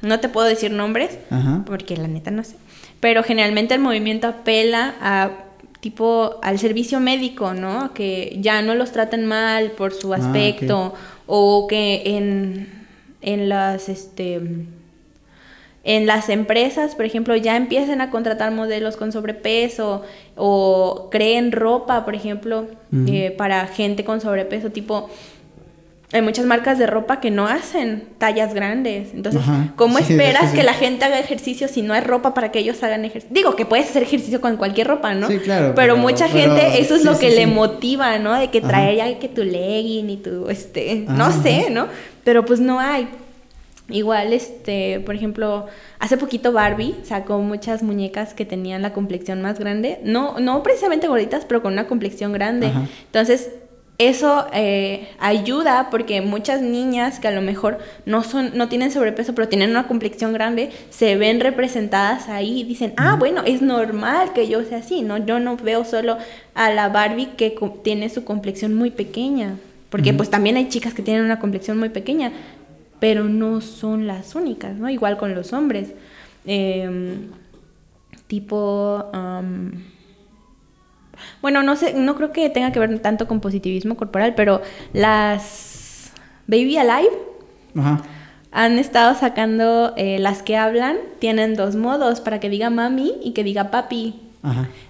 no te puedo decir nombres, porque la neta no sé, pero generalmente el movimiento apela a tipo al servicio médico, ¿no? Que ya no los traten mal por su ah, aspecto o que en, en las, este en las empresas, por ejemplo, ya empiecen a contratar modelos con sobrepeso o creen ropa, por ejemplo, eh, para gente con sobrepeso, tipo, hay muchas marcas de ropa que no hacen tallas grandes. Entonces, ¿cómo esperas que la gente haga ejercicio si no hay ropa para que ellos hagan ejercicio? Digo que puedes hacer ejercicio con cualquier ropa, ¿no? Sí, claro. Pero, mucha gente, eso es lo que le motiva, ¿no? De que traer ya que tu legging y tu, este, no sé, ¿no? Pero pues no hay. Igual, este, por ejemplo, hace poquito Barbie sacó muchas muñecas que tenían la complexión más grande. No, no precisamente gorditas, pero con una complexión grande. Entonces, eso eh, ayuda porque muchas niñas que a lo mejor no son, no tienen sobrepeso, pero tienen una complexión grande, se ven representadas ahí y dicen, ah, bueno, es normal que yo sea así, ¿no? Yo no veo solo a la Barbie que tiene su complexión muy pequeña. Porque pues también hay chicas que tienen una complexión muy pequeña pero no son las únicas, ¿no? Igual con los hombres. Em, tipo... bueno, no sé, no creo que tenga que ver tanto con positivismo corporal, pero las Baby Alive han estado sacando eh, las que hablan, tienen dos modos, para que diga mami y que diga papi.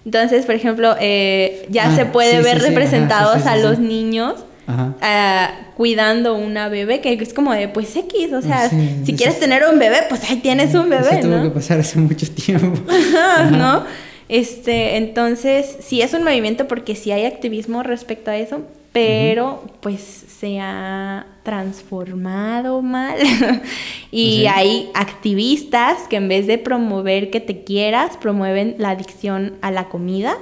Entonces, por ejemplo, eh, ya ah, se puede ver representados a los niños Ajá. cuidando una bebé, que es como de, pues X, o sea, si quieres tener un bebé, pues ahí tienes un bebé, Eso tuvo que pasar hace mucho tiempo. <laughs> ¿no? Este, entonces, sí es un movimiento porque sí hay activismo respecto a eso, pero pues se ha transformado mal. <laughs> y hay activistas que en vez de promover que te quieras, promueven la adicción a la comida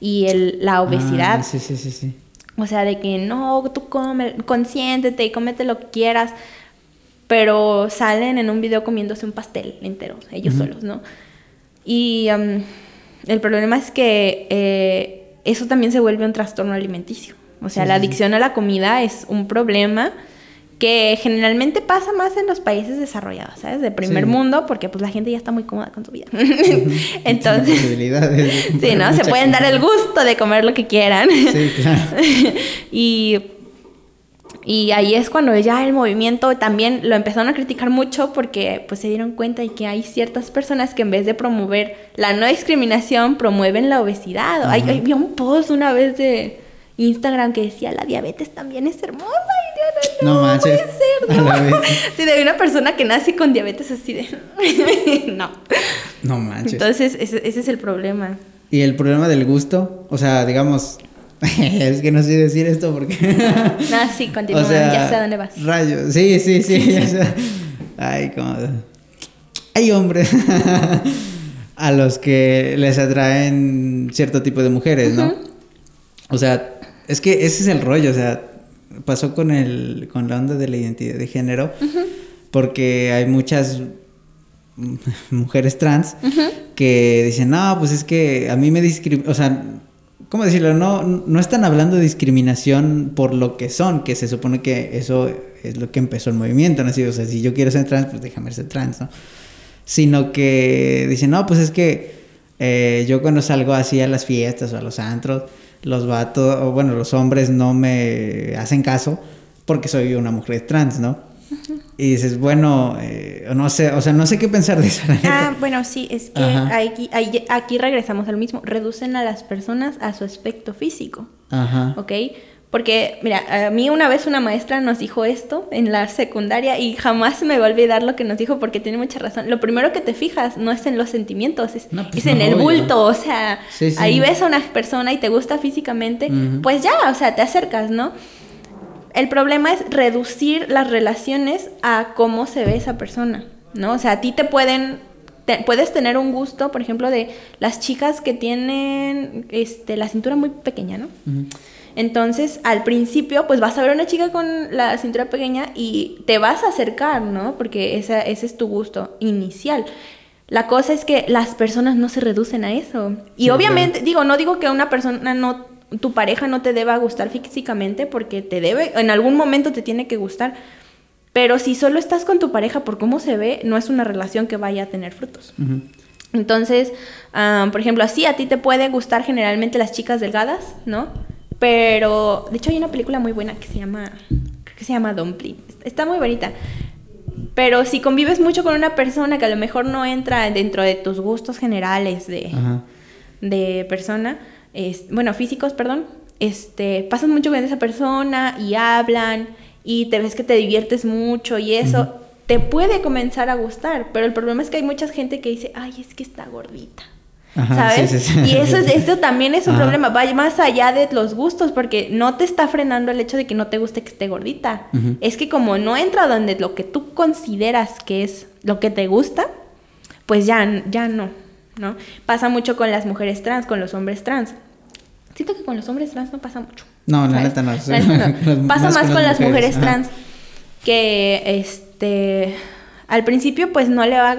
y el, la obesidad. Ah, sí, sí, sí, sí. O sea, de que no, tú come, consiéntete y cómete lo que quieras. Pero salen en un video comiéndose un pastel entero, ellos solos, ¿no? Y el problema es que eh, eso también se vuelve un trastorno alimenticio. O sea, la adicción a la comida es un problema que generalmente pasa más en los países desarrollados, ¿sabes? De primer mundo, porque pues la gente ya está muy cómoda con su vida. <laughs> Entonces, <laughs> sí, ¿no? Se pueden dar el gusto de comer lo que quieran. Sí, claro. <laughs> y, y ahí es cuando ya el movimiento también lo empezaron a criticar mucho porque pues se dieron cuenta de que hay ciertas personas que en vez de promover la no discriminación, promueven la obesidad. Hay, había un post una vez de Instagram que decía, la diabetes también es hermosa. Y no, no, no manches. Puede ser, no. <laughs> Sí, de una persona que nace con diabetes así de... <laughs> no. No manches. Entonces, ese, es el problema. ¿Y el problema del gusto? O sea, digamos... <laughs> es que no sé decir esto porque... no, sí, continúa. ya sé a dónde vas. Rayos. Sí, sí, sí. sí. Ay, como... Ay, hombre. a los que les atraen cierto tipo de mujeres, ¿no? O sea, es que ese es el rollo, o sea, pasó con el con la onda de la identidad de género, porque hay muchas <laughs> mujeres trans que dicen, no, pues es que a mí me discrimina, o sea, ¿cómo decirlo? No, no están hablando de discriminación por lo que son, que se supone que eso es lo que empezó el movimiento, ¿no? o sea, si yo quiero ser trans, pues déjame ser trans, ¿no? Sino que dicen, no, pues es que eh, yo cuando salgo así a las fiestas o a los antros, los vatos, o bueno, los hombres no me hacen caso porque soy una mujer trans, ¿no? Y dices, bueno, eh, no sé, o sea, no sé qué pensar de eso. Ah, bueno, sí, es que aquí, aquí, regresamos al mismo. Reducen a las personas a su aspecto físico. Ajá. ¿Ok? Porque, mira, a mí una vez una maestra nos dijo esto en la secundaria y jamás me va a olvidar lo que nos dijo porque tiene mucha razón. Lo primero que te fijas no es en los sentimientos, es, pues en el bulto. O sea, ahí ves a una persona y te gusta físicamente, pues ya, o sea, te acercas, ¿no? El problema es reducir las relaciones a cómo se ve esa persona, ¿no? O sea, a ti te pueden puedes tener un gusto, por ejemplo, de las chicas que tienen este, la cintura muy pequeña, ¿no? Entonces, al principio, pues vas a ver a una chica con la cintura pequeña y te vas a acercar, ¿no? Porque esa, ese es tu gusto inicial. La cosa es que las personas no se reducen a eso. Y obviamente, digo, no digo que una persona no tu pareja no te deba gustar físicamente porque te debe, en algún momento te tiene que gustar. Pero si solo estás con tu pareja por cómo se ve, no es una relación que vaya a tener frutos. Entonces, por ejemplo, así a ti te puede gustar generalmente las chicas delgadas, ¿no? Pero, de hecho, hay una película muy buena que se llama, creo que se llama Dumpling. Está muy bonita. Pero si convives mucho con una persona que a lo mejor no entra dentro de tus gustos generales de, de persona, bueno, físicos, perdón, este, pasas mucho con esa persona y hablan y te ves que te diviertes mucho y eso te puede comenzar a gustar, pero el problema es que hay mucha gente que dice, ay, es que está gordita. ¿Sabes? Y eso es, <laughs> esto también es un problema, va más allá de los gustos, porque no te está frenando el hecho de que no te guste que esté gordita. Es que como no entra donde lo que tú consideras que es lo que te gusta, pues ya, ya no, ¿no? Pasa mucho con las mujeres trans, con los hombres trans. Siento que con los hombres trans no pasa mucho. No, la neta no. <laughs> pasa más, con, las mujeres, trans que este al principio pues no le va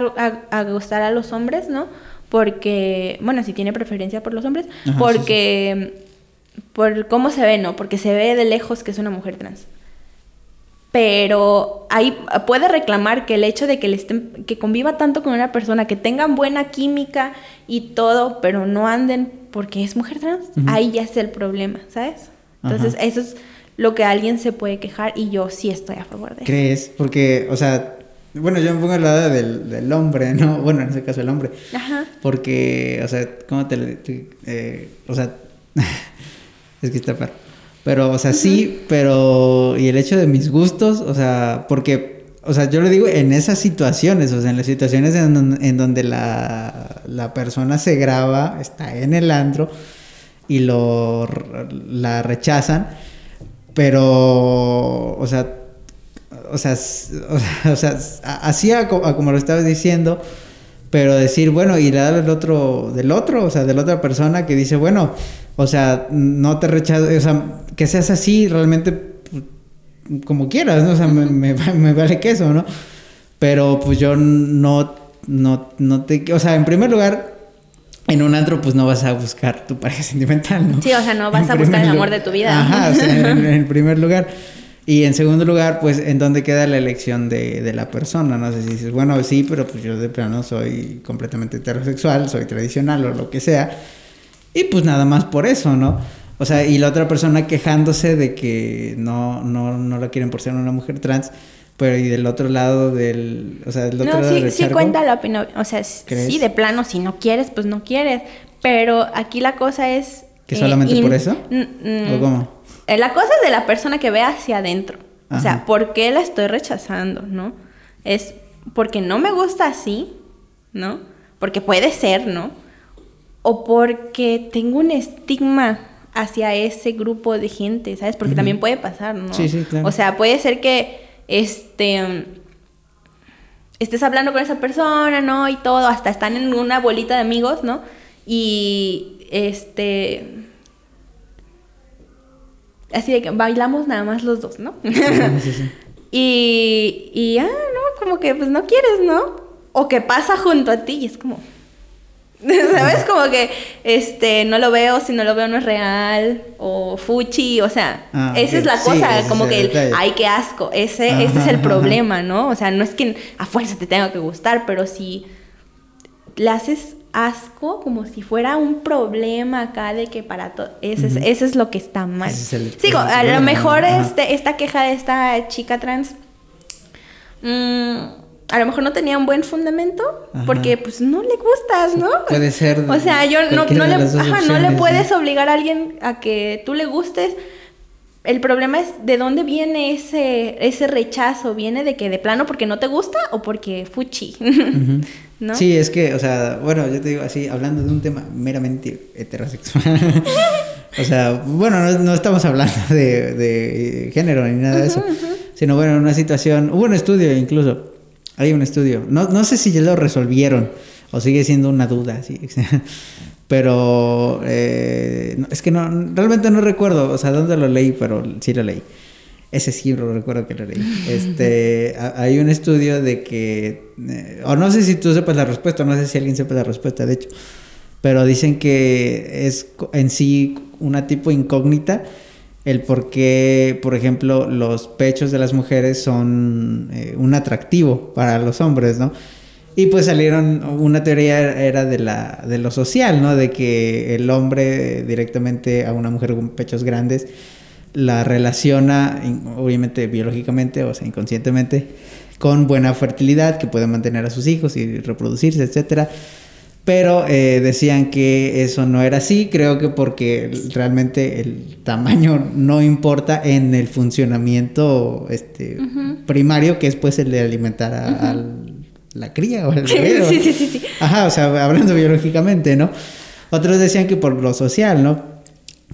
a, gustar a los hombres, ¿no? Porque, bueno, si tiene preferencia por los hombres, porque por cómo se ve, ¿no? Porque se ve de lejos que es una mujer trans. Pero ahí puede reclamar que el hecho de que le estén, que conviva tanto con una persona, que tengan buena química y todo, pero no anden porque es mujer trans, ahí ya es el problema, ¿sabes? Entonces, eso es lo que alguien se puede quejar y yo sí estoy a favor de eso. ¿Crees? Porque, o sea, bueno, yo me pongo al lado del, del hombre, ¿no? <laughs> Bueno, en ese caso el hombre. Ajá. Porque, o sea, ¿cómo te... eh, o sea, <laughs> es que está perro. Pero, o sea, sí, pero... Y el hecho de mis gustos, o sea, porque o sea, yo le digo en esas situaciones, o sea, en las situaciones en, donde la, la, persona se graba, está en el andro y lo la rechazan, pero, o sea, o sea, o sea, <laughs> así como lo estabas diciendo, pero decir, bueno, y le da el otro, del otro, o sea, de la otra persona que dice, bueno, o sea, no te rechazo, o sea, que seas así realmente como quieras, ¿no? O sea, me, me, vale queso, ¿no? Pero pues yo no, no, no te... O sea, en primer lugar, en un antro pues no vas a buscar tu pareja <laughs> sentimental, ¿no? Sí, o sea, no vas a buscar el amor de tu vida. Ajá, o sea, en, primer lugar. Y en segundo lugar, pues, ¿en dónde queda la elección de, de, la persona? No sé si dices, bueno, sí, pero pues yo de plano soy completamente heterosexual, soy tradicional o lo que sea. Y pues nada más por eso, ¿no? O sea, y la otra persona quejándose de que no, no, no la quieren por ser una mujer trans, pero y del otro lado del, o sea, del otro no, lado sí, sí cuenta la opinión, o sea, sí, de plano, si no quieres, pues no quieres, pero aquí la cosa es... ¿Que solamente eh, por eso? ¿O cómo? Eh, la cosa es de la persona que ve hacia adentro, o sea, ¿por qué la estoy rechazando, no? Es porque no me gusta así, ¿no? Porque puede ser, ¿no? O porque tengo un estigma hacia ese grupo de gente, ¿sabes? Porque también puede pasar, ¿no? Sí, sí, claro. O sea, puede ser que, este, estés hablando con esa persona, ¿no? Y todo, hasta están en una bolita de amigos, ¿no? Y este así de que bailamos nada más los dos, ¿no? Sí, sí. <laughs> y, y, ah, no, como que pues no quieres, ¿no? O que pasa junto a ti y es como, <laughs> ¿sabes? Como que, este, no lo veo, si no lo veo no es real, o fuchi, o sea, ah, esa es la cosa, como que, el, ay, qué asco, ese, ese es el problema, ¿no? O sea, no es que a fuerza te tenga que gustar, pero si le haces asco como si fuera un problema acá de que para todo eso, es, lo que está mal. Sigo, a lo mejor este, esta queja de esta chica trans mm, a lo mejor no tenía un buen fundamento porque pues no le gustas, ¿no? Puede ser. O sea, yo no, no, le, no le puedes obligar a alguien a que tú le gustes. El problema es de dónde viene ese, ese rechazo. ¿Viene de que de plano porque no te gusta o porque fuchi? <laughs> Sí, es que, o sea, bueno, yo te digo así, hablando de un tema meramente heterosexual. <laughs> o sea, bueno, no, estamos hablando de, género ni nada de eso, sino bueno, una situación, hubo un estudio incluso, hay un estudio, no, no sé si ya lo resolvieron o sigue siendo una duda, sí. <laughs> pero eh, es que no, realmente no recuerdo, o sea, dónde lo leí, pero sí lo leí. Ese sí lo recuerdo que lo leí. <laughs> Este, hay un estudio de que, eh, o no sé si tú sepas la respuesta, no sé si alguien sepa la respuesta, de hecho, pero dicen que es en sí una tipo incógnita el por qué, por ejemplo, los pechos de las mujeres son eh, un atractivo para los hombres, ¿no? Y pues salieron, una teoría era de, la, de lo social, ¿no? De que el hombre directamente a una mujer con pechos grandes la relaciona, obviamente biológicamente, o sea, inconscientemente, con buena fertilidad, que puede mantener a sus hijos y reproducirse, etcétera. Pero eh, decían que eso no era así, creo que porque realmente el tamaño no importa en el funcionamiento este, primario, que es pues el de alimentar a, la cría o al bebé. sí, sí, sí, sí. Ajá, o sea, hablando biológicamente, ¿no? Otros decían que por lo social, ¿no?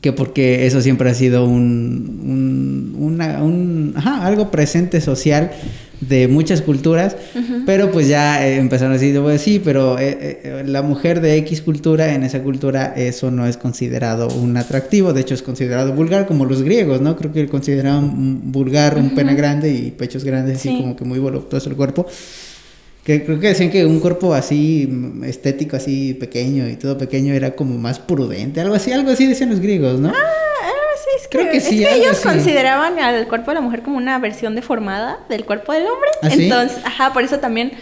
que porque eso siempre ha sido un, un, ajá, algo presente social de muchas culturas, pero pues ya eh, empezaron a decir, pues sí, pero eh, eh, la mujer de X cultura, en esa cultura eso no es considerado un atractivo, de hecho es considerado vulgar como los griegos, ¿no? Creo que consideraban vulgar un pene grande y pechos grandes, así como que muy voluptuoso el cuerpo. Que creo que decían que un cuerpo así estético, así pequeño y todo pequeño era como más prudente, algo así, algo así decían los griegos, ¿no? Ah, sí, es que, creo que sí. Es que ellos consideraban al cuerpo de la mujer como una versión deformada del cuerpo del hombre. ¿Ah, Entonces, ajá, por eso también,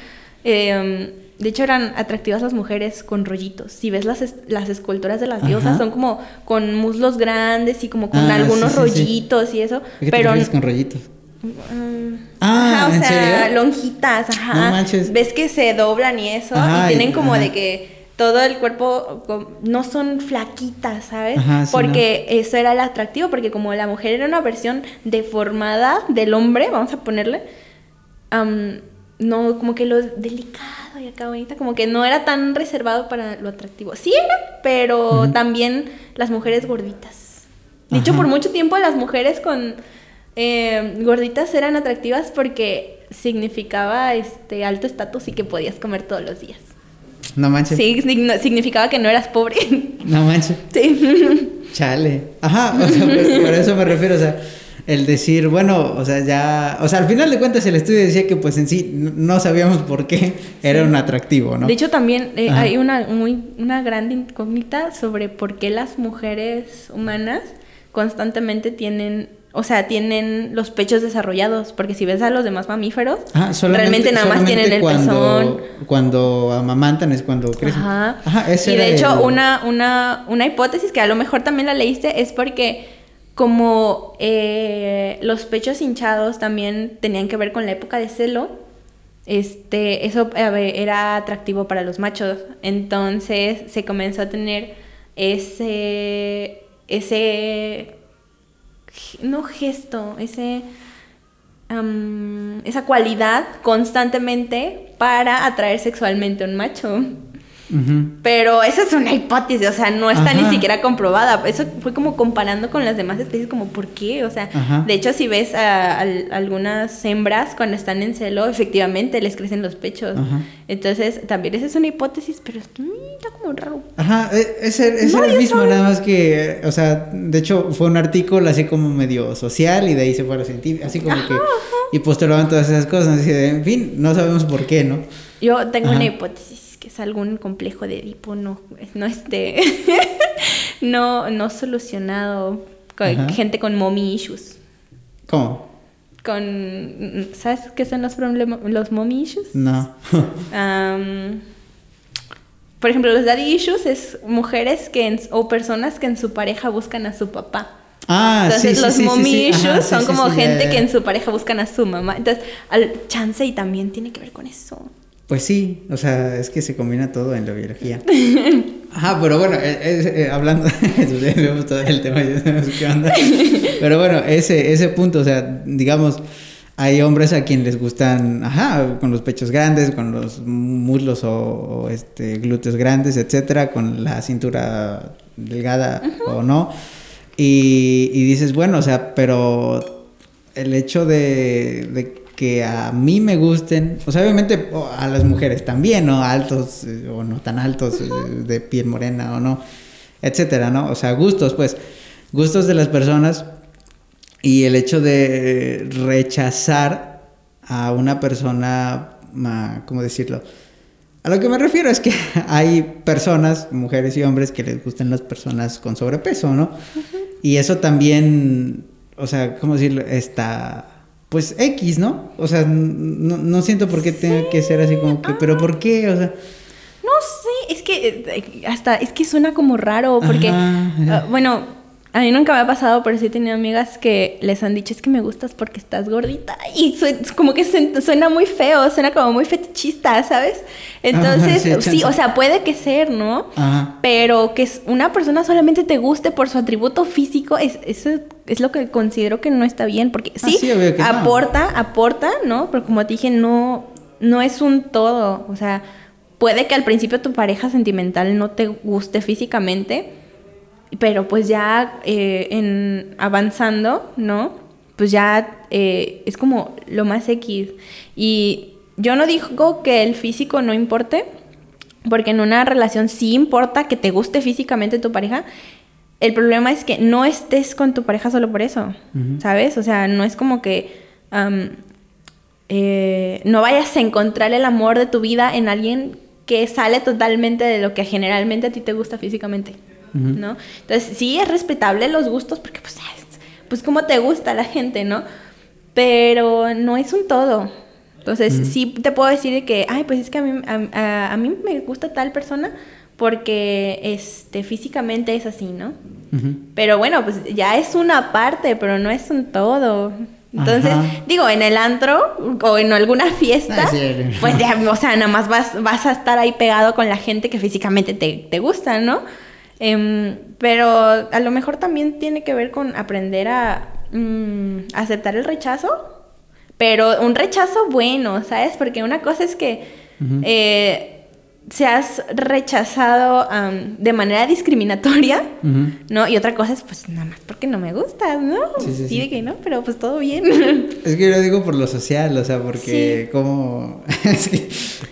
em, de hecho, eran atractivas las mujeres con rollitos. Si ves las, las esculturas de las diosas, son como con muslos grandes y como con ah, algunos rollitos y eso. ¿Qué pero con rollitos? Ah, o sea, lonjitas, ajá. Ves que se doblan y eso, y tienen como de que todo el cuerpo no son flaquitas, ¿sabes? porque eso era el atractivo, porque como la mujer era una versión deformada del hombre, vamos a ponerle, no, como que lo delicado y acá bonita, como que no era tan reservado para lo atractivo. Sí era, pero también las mujeres gorditas. Dicho por mucho tiempo, las mujeres con eh, gorditas eran atractivas porque significaba este alto estatus y que podías comer todos los días. No manches. Sí, significaba que no eras pobre. <laughs> No manches. Sí. Chale. Ajá, o sea, por eso me refiero, o sea, el decir, bueno, o sea, ya, o sea, al final de cuentas el estudio decía que pues en sí no sabíamos por qué era un atractivo, ¿no? De hecho también eh, hay una muy una gran incógnita sobre por qué las mujeres humanas constantemente tienen o sea, tienen los pechos desarrollados, porque si ves a los demás mamíferos, realmente nada más tienen el pezón. Cuando amamantan es cuando crecen. Ajá. Ajá y de hecho, una, una, una hipótesis que a lo mejor también la leíste es porque como eh, los pechos hinchados también tenían que ver con la época de celo, este, eso era atractivo para los machos. Entonces se comenzó a tener ese, ese no gesto, ese, esa cualidad constantemente para atraer sexualmente a un macho. Pero esa es una hipótesis, o sea, no está ni siquiera comprobada. Eso fue como comparando con las demás especies, como ¿por qué? O sea, de hecho, si ves a, algunas hembras cuando están en celo, efectivamente les crecen los pechos. Entonces, también esa es una hipótesis, pero está como raro. Ajá, ese, ese era el mismo, nada más que, o sea, de hecho, fue un artículo así como medio social y de ahí se fue a lo científico, así como que, y postulaban todas esas cosas, en fin, no sabemos por qué, ¿no? Yo tengo una hipótesis que es algún complejo de Edipo no, no este, <laughs> no, no solucionado, con gente con mommy issues. ¿Cómo? Con, ¿sabes qué son los problemas, los mommy issues? No. <laughs> por ejemplo, los daddy issues es mujeres que o personas que en su pareja buscan a su papá. Ah, Entonces sí, los sí, mommy issues son como gente que en su pareja buscan a su mamá. Entonces, al chance y también tiene que ver con eso. Pues sí, o sea, es que se combina todo en la biología. <laughs> Ajá, pero bueno, eh, eh, hablando de <laughs> todo el tema, qué onda. Pero bueno, ese, ese punto, o sea, digamos, hay hombres a quienes les gustan, ajá, con los pechos grandes, con los muslos o, este, glúteos grandes, etcétera, con la cintura delgada o no. Y, y, dices, bueno, o sea, pero el hecho de, de que a mí me gusten, o sea, obviamente a las mujeres también, ¿no? Altos eh, o no tan altos, eh, de piel morena o no, etcétera, ¿no? O sea, gustos, pues, gustos de las personas y el hecho de rechazar a una persona, ¿cómo decirlo? A lo que me refiero es que <laughs> hay personas, mujeres y hombres, que les gustan las personas con sobrepeso, ¿no? Y eso también, o sea, ¿cómo decirlo? Está pues X, ¿no? O sea, no, siento por qué tenga que ser así como que, pero ¿por qué? O sea... No sé, es que eh, hasta, es que suena como raro, porque, ah, bueno, a mí nunca me ha pasado, pero sí he tenido amigas que les han dicho, es que me gustas porque estás gordita. Y como que suena muy feo, suena como muy fetichista, ¿sabes? Entonces, sí, o sea, puede que ser, ¿no? Pero que una persona solamente te guste por su atributo físico, es, eso es lo que considero que no está bien. Porque ah, sí, aporta, aporta, ¿no? Pero como te dije, no, no es un todo. O sea, puede que al principio tu pareja sentimental no te guste físicamente pero pues ya eh, en avanzando, ¿no? Pues ya eh, es como lo más X. Y yo no digo que el físico no importe, porque en una relación sí importa que te guste físicamente tu pareja. El problema es que no estés con tu pareja solo por eso, ¿sabes? O sea, no es como que eh, no vayas a encontrar el amor de tu vida en alguien que sale totalmente de lo que generalmente a ti te gusta físicamente. ¿No? Entonces, sí es respetable los gustos porque, pues, pues como te gusta la gente, ¿no? Pero no es un todo. Entonces, sí te puedo decir que, ay, pues es que a mí, a, mí me gusta tal persona porque este, físicamente es así, ¿no? Pero bueno, pues ya es una parte, pero no es un todo. Entonces, digo, en el antro o en alguna fiesta, pues ya, o sea, nada más vas, vas a estar ahí pegado con la gente que físicamente te, te gusta, ¿no? Em, pero a lo mejor también tiene que ver con aprender a mm, aceptar el rechazo, pero un rechazo bueno, ¿sabes? Porque una cosa es que eh, seas rechazado de manera discriminatoria, ¿no? Y otra cosa es, pues, nada más porque no me gustas, ¿no? Sí, sí, que no, pero pues todo bien. <laughs> Es que yo lo digo por lo social, o sea, porque como... <laughs>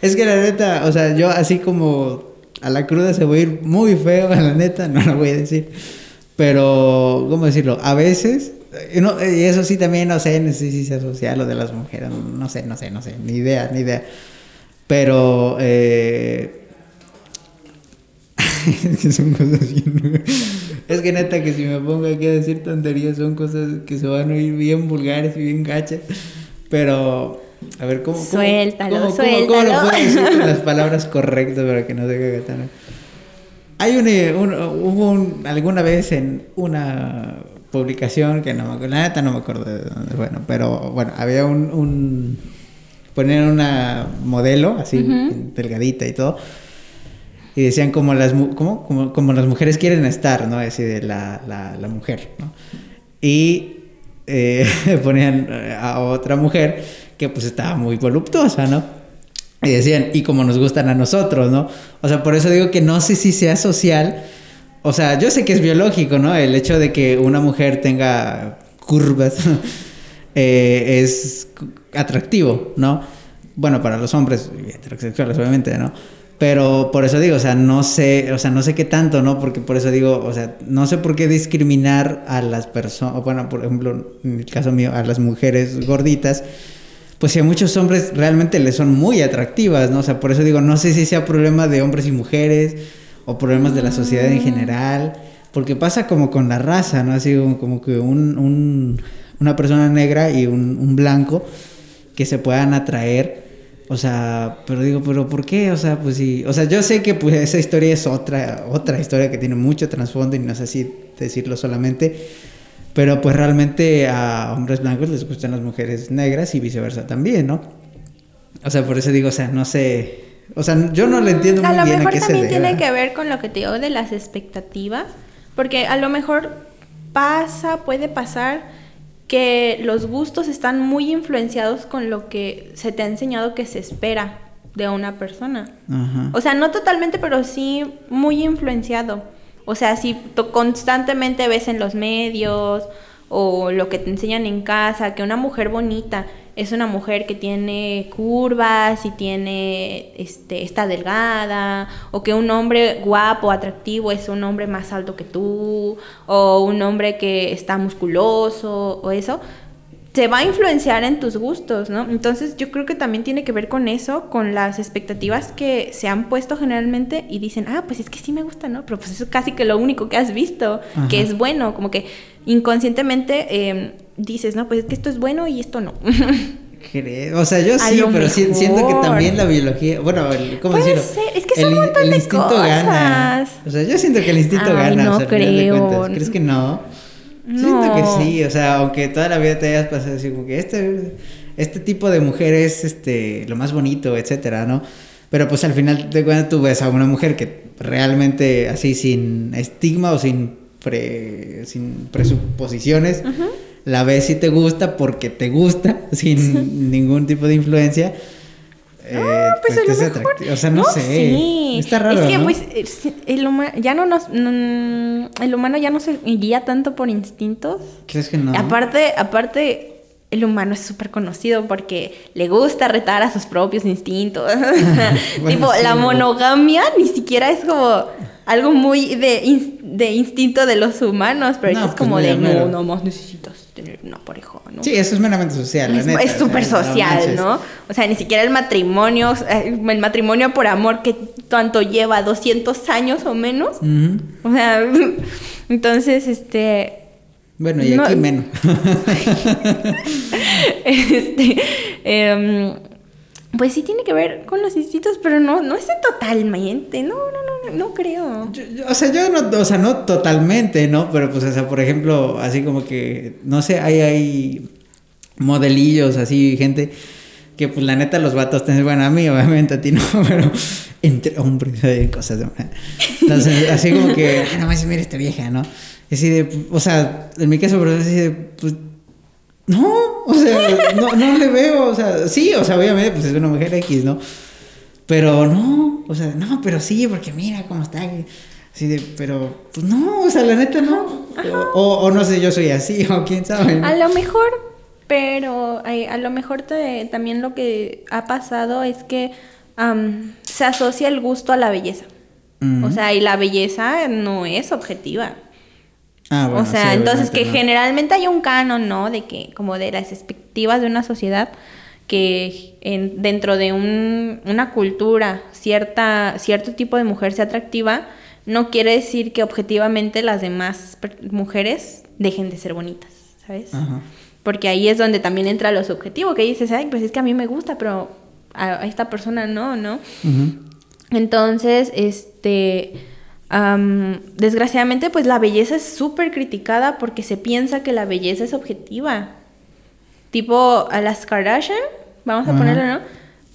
es que la neta, o sea, yo así como a la cruda se va a ir muy feo, <laughs> la neta, no lo voy a decir. Pero, ¿cómo decirlo? A veces, eh, y eso sí también, no sé, no sé si se asocia a lo de las mujeres, no sé, no sé, no sé, ni idea, ni idea. Pero, eh... es <laughs> que son cosas bien... <laughs> es que neta que si me pongo aquí a decir tonterías son cosas que se van a oír bien vulgares y bien gachas. Pero a ver, ¿cómo? Suéltalo, cómo, suéltalo. ¿cómo, lo puedo decir con <laughs> las palabras correctas para que no se caiga tan... Hay eh, un, hubo alguna vez en una publicación que no me acuerdo, la neta no me acuerdo de dónde, bueno, pero bueno, había un, un ponían una modelo así, delgadita y todo, y decían como las, como, como, como las mujeres quieren estar, ¿no? Así de la, la, la mujer, ¿no? Y eh, <laughs> ponían a otra mujer que pues estaba muy voluptuosa, ¿no? Y decían, y como nos gustan a nosotros, ¿no? O sea, por eso digo que no sé si sea social. O sea, yo sé que es biológico, ¿no? El hecho de que una mujer tenga curvas <laughs> eh, es atractivo, ¿no? Bueno, para los hombres heterosexuales, obviamente, ¿no? Pero por eso digo, o sea, no sé, o sea, no sé qué tanto, ¿no? Porque por eso digo, o sea, no sé por qué discriminar a las personas, bueno, por ejemplo, en el caso mío, a las mujeres gorditas, pues si a muchos hombres realmente les son muy atractivas, ¿no? O sea, por eso digo, no sé si sea problema de hombres y mujeres o problemas de la sociedad en general, porque pasa como con la raza, ¿no? Así como, que un, una persona negra y un, un blanco que se puedan atraer o sea, pero digo, pero ¿por qué? O sea, pues sí, o sea, yo sé que pues esa historia es otra otra historia que tiene mucho trasfondo y no sé si decirlo solamente, pero pues realmente a hombres blancos les gustan las mujeres negras y viceversa también, ¿no? O sea, por eso digo, o sea, no sé, o sea, yo no le entiendo muy bien a qué se A lo mejor también tiene que ver con lo que te digo de las expectativas, porque a lo mejor pasa, puede pasar que los gustos están muy influenciados con lo que se te ha enseñado que se espera de una persona. O sea, no totalmente, pero sí muy influenciado. O sea, si constantemente ves en los medios o lo que te enseñan en casa, que una mujer bonita es una mujer que tiene curvas y tiene este está delgada o que un hombre guapo, atractivo es un hombre más alto que tú o un hombre que está musculoso o eso, se va a influenciar en tus gustos, ¿no? Entonces yo creo que también tiene que ver con eso, con las expectativas que se han puesto generalmente y dicen, ah, pues es que sí me gusta, ¿no? Pero pues eso es casi que lo único que has visto, que es bueno, como que inconscientemente em, dices, no, pues es que esto es bueno y esto no. <laughs> O sea, yo sí, pero siento que también la biología, bueno, ¿cómo decirlo? Es que son el, el instinto gana. O sea, yo siento que el instinto gana. No creo. ¿Crees que no? Siento que sí, o sea, aunque toda la vida te hayas pasado así como que este, este tipo de mujer es este, lo más bonito, etcétera, ¿no? Pero pues al final de cuentas tú ves a una mujer que realmente así sin estigma o sin, sin presuposiciones, la ves y te gusta porque te gusta, <laughs> sin ningún tipo de influencia. Ah, pues, pues O sea, no, sé. Sí. Está raro. Es que, pues, el humano ya no nos. el humano ya no se guía tanto por instintos. ¿Crees que no? Aparte, aparte, el humano es súper conocido porque le gusta retar a sus propios instintos. <laughs> <laughs> tipo, la monogamia ni siquiera es como algo muy de, de instinto de los humanos, pero es pues como de no, no más necesitas tener una pareja, ¿no? Sí, eso es meramente social, es, Es súper social, ¿no? O sea, ni siquiera el matrimonio, el matrimonio por amor que tanto lleva 200 años o menos. O sea, <laughs> entonces, este... Bueno, y aquí menos. <laughs> este... Eh, pues sí tiene que ver con los instintos, pero no, no es totalmente, no, no, no, no creo. o sea, yo no, o sea, no totalmente, ¿no? Pero pues, o sea, por ejemplo, así como que, no sé, hay, hay modelillos, así, gente que pues la neta los vatos bueno, a mí obviamente a ti no, <laughs> pero entre hombres <laughs> hay cosas de... Entonces, así como que, ah, no más mira esta vieja, ¿no? Así de, o sea, en mi caso, pero así de, pues no, o sea, no, no le veo, o sea, sí, o sea, obviamente, pues es una mujer X, ¿no? Pero no, o sea, no, pero sí, porque mira cómo está. Así de, pero, pues no, o sea, la neta no. O, o, no sé, yo soy así, <laughs> o quién sabe. A lo mejor, pero eh, a lo mejor también lo que ha pasado es que se asocia el gusto a la belleza. O sea, y la belleza no es objetiva. Ah, o sea, entonces que generalmente hay un canon, ¿no? De que como de las expectativas de una sociedad que en, dentro de un, una cultura cierta cierto tipo de mujer sea atractiva, no quiere decir que objetivamente las demás mujeres dejen de ser bonitas, ¿sabes? Porque ahí es donde también entra lo subjetivo, que dices, ay, pues es que a mí me gusta, pero a, esta persona no, ¿no? Entonces, este desgraciadamente, pues la belleza es súper criticada porque se piensa que la belleza es objetiva. Tipo a las Kardashian, vamos a ponerlo, ¿no?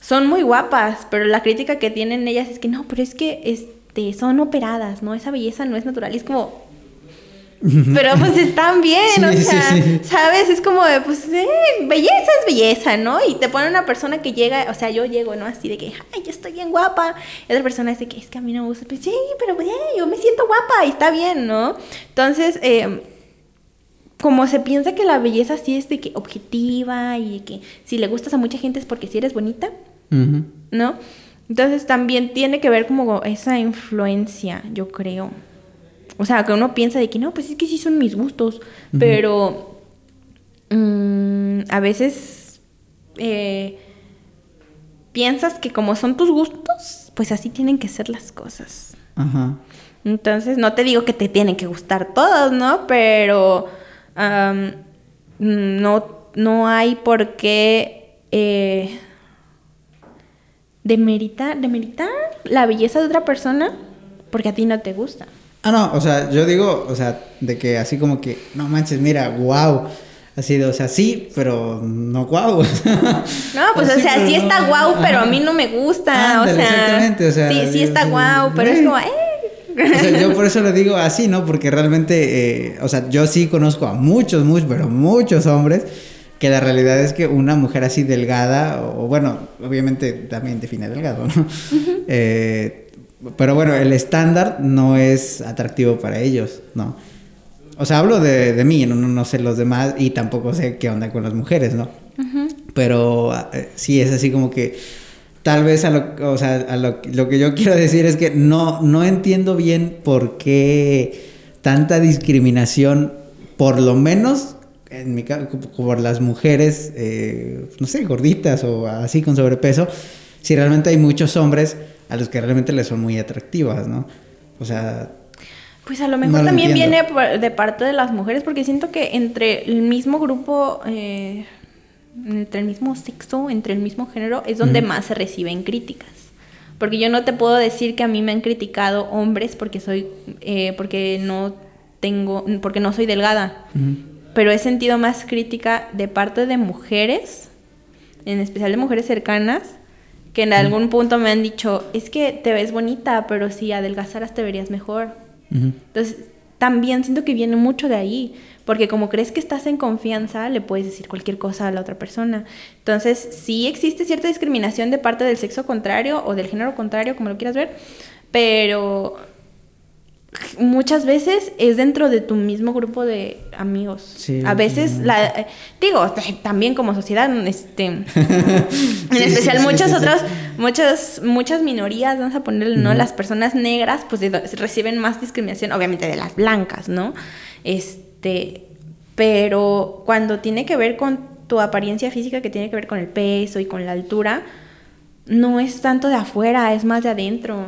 Son muy guapas, pero la crítica que tienen ellas es que no, pero es que este, son operadas, ¿no? Esa belleza no es natural. es como, Pero pues están bien, Sí, o sea, sí. ¿sabes? Es como de, pues, eh, belleza es belleza, ¿no? Y te pone una persona que llega, o sea, yo llego, ¿no? Así de que, ay, yo estoy bien guapa. Y otra persona dice que es que a mí no me gusta. Pues sí, pero pues, eh, yo me siento guapa y está bien, ¿no? Entonces, eh, como se piensa que la belleza sí es de que objetiva y de que si le gustas a mucha gente es porque sí eres bonita. ¿no? Entonces también tiene que ver como esa influencia, yo creo. O sea, que uno piensa de que no, pues es que sí son mis gustos, pero mm, a veces eh, piensas que como son tus gustos, pues así tienen que ser las cosas. Ajá. Entonces, no te digo que te tienen que gustar todos, ¿no? Pero no, no hay por qué eh, demeritar, demeritar la belleza de otra persona porque a ti no te gusta. Ah, no, o sea, yo digo, o sea, de que así como que, no manches, mira, wow. Así de, o sea, sí, pero no guau. <laughs> No, pues o sea, sí está guau, pero a mí no me gusta. Ándale, o sea, exactamente, o sea, sí, sí está guau, pero es como, eh. O sea, yo por eso lo digo así, ¿no? Porque realmente, eh, o sea, yo sí conozco a muchos, muchos, pero muchos hombres que la realidad es que una mujer así delgada, o bueno, obviamente también define delgado, ¿no? Eh, pero bueno, el estándar no es atractivo para ellos, ¿no? O sea, hablo de, de mí, no, no, sé los demás y tampoco sé qué onda con las mujeres, ¿no? Pero eh, sí es así como que tal vez a lo, o sea, a lo, lo que yo quiero decir es que no, no entiendo bien por qué tanta discriminación, por lo menos en mi caso, por las mujeres, eh, no sé, gorditas o así con sobrepeso, si realmente hay muchos hombres a los que realmente les son muy atractivas, ¿no? O sea, Pues a lo No mejor lo también entiendo. viene de parte de las mujeres, porque siento que entre el mismo grupo, eh, entre el mismo sexo, entre el mismo género, es donde más se reciben críticas. Porque yo no te puedo decir que a mí me han criticado hombres porque soy, eh, porque no tengo, porque no soy delgada. Pero he sentido más crítica de parte de mujeres, en especial de mujeres cercanas, que en algún punto me han dicho, es que te ves bonita, pero si adelgazaras te verías mejor. Entonces, también siento que viene mucho de ahí, porque como crees que estás en confianza, le puedes decir cualquier cosa a la otra persona. Entonces, sí existe cierta discriminación de parte del sexo contrario o del género contrario, como lo quieras ver, pero muchas veces es dentro de tu mismo grupo de amigos. Sí, a veces, la, digo, también como sociedad, este, <laughs> en Sí, especial sí, muchas otras, muchas, muchas minorías, vamos a ponerle, ¿no? Las personas negras, pues de- reciben más discriminación, obviamente de las blancas, ¿no? Este, pero cuando tiene que ver con tu apariencia física, que tiene que ver con el peso y con la altura, no es tanto de afuera, es más de adentro.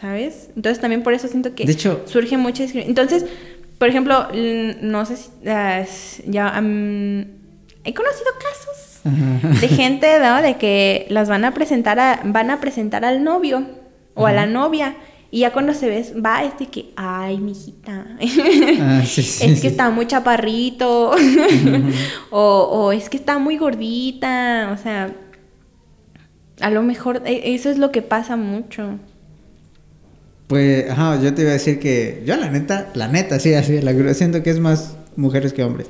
¿Sabes? Entonces también por eso siento que De hecho- surge mucha discriminación. Entonces, por ejemplo, no sé si ya he conocido casos Ajá. de gente, ¿no? De que las van a presentar a, van a presentar al novio o a la novia y ya cuando se ves va es de que, ay, mijita, Ah, sí, <laughs> sí, es sí. que está muy chaparrito <laughs> o, o es que está muy gordita, o sea, a lo mejor e- eso es lo que pasa mucho. Pues, ajá, yo te iba a decir que yo la neta, la neta, sí, así, la siento que es más mujeres que hombres.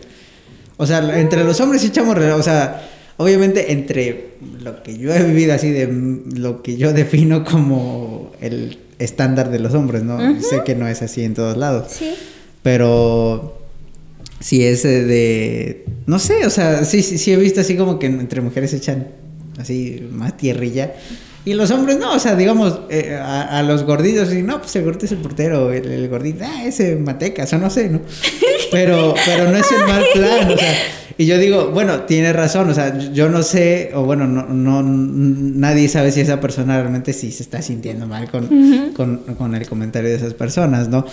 O sea, entre los hombres sí echamos, o sea, obviamente entre lo que yo he vivido así de mm, lo que yo defino como el estándar de los hombres, ¿no? Sé que no es así en todos lados. Sí. Pero sí es de no sé, o sea, sí sí, sí he visto así como que entre mujeres echan así más tierrilla. Y los hombres no, o sea, digamos, eh, a, a los gorditos, y no, pues el gordito es el portero, el, el gordito, ah, ese matecas, o no sé, ¿no? <laughs> Pero, pero no es el mal plan, o sea, y yo digo, bueno, tiene razón, o sea, yo no sé, o bueno, no, no, nadie sabe si esa persona realmente sí se está sintiendo mal con, con, con el comentario de esas personas, ¿no?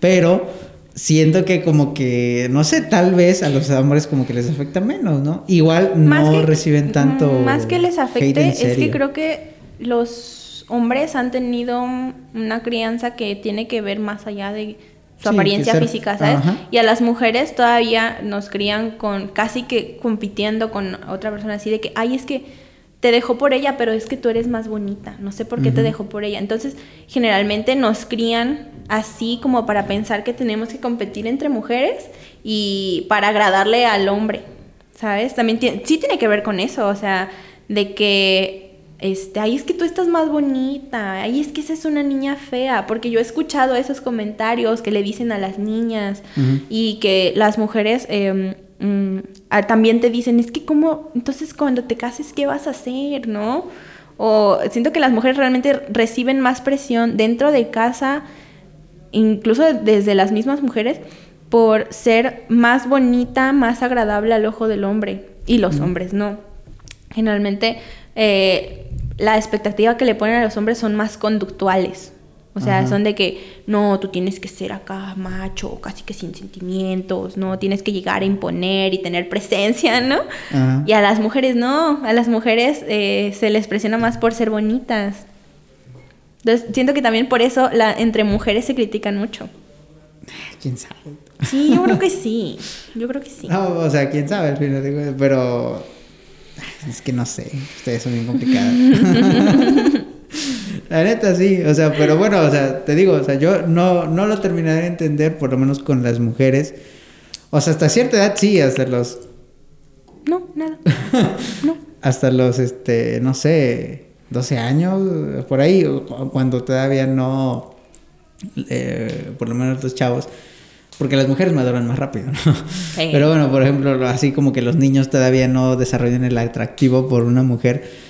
Pero siento que como que, no sé, tal vez a los hombres como que les afecta menos, ¿no? Igual no que- reciben tanto... Más que les afecte, es que creo que los hombres han tenido una crianza que tiene que ver más allá de su Sí, apariencia ser- física, ¿sabes? ajá. Y a las mujeres todavía nos crían con casi que compitiendo con otra persona así de que, ay, es que te dejó por ella, pero es que tú eres más bonita, no sé por qué te dejó por ella. Entonces, generalmente nos crían así como para pensar que tenemos que competir entre mujeres y para agradarle al hombre, ¿sabes? También sí tiene que ver con eso, o sea, de que, este, ahí es que tú estás más bonita, ahí es que esa es una niña fea, porque yo he escuchado esos comentarios que le dicen a las niñas y que las mujeres... Eh, Mm, también te dicen, es que como, entonces cuando te cases, ¿qué vas a hacer? ¿No? O siento que las mujeres realmente reciben más presión dentro de casa, incluso desde las mismas mujeres, por ser más bonita, más agradable al ojo del hombre. Y los hombres no. Generalmente eh, la expectativa que le ponen a los hombres son más conductuales. O sea, son de que, no, tú tienes que ser acá macho, casi que sin sentimientos, ¿no? Tienes que llegar a imponer y tener presencia, ¿no? Y a las mujeres no, a las mujeres eh, se les presiona más por ser bonitas. Entonces, siento que también por eso la, entre mujeres se critican mucho. ¿Quién sabe? Sí, yo creo que <laughs> sí. Yo creo que sí. No, o sea, quién sabe, pero <laughs> es que no sé, ustedes son bien complicadas. <laughs> La neta sí, o sea, pero bueno, o sea, te digo, o sea, yo no, no lo terminaré de entender, por lo menos con las mujeres. O sea, hasta cierta edad sí, hasta los... No, nada. <laughs> No. hasta los, este, no sé, 12 años, por ahí, cuando todavía no, eh, por lo menos los chavos, porque las mujeres maduran más rápido, ¿no? Pero bueno, por ejemplo, así como que los niños todavía no desarrollan el atractivo por una mujer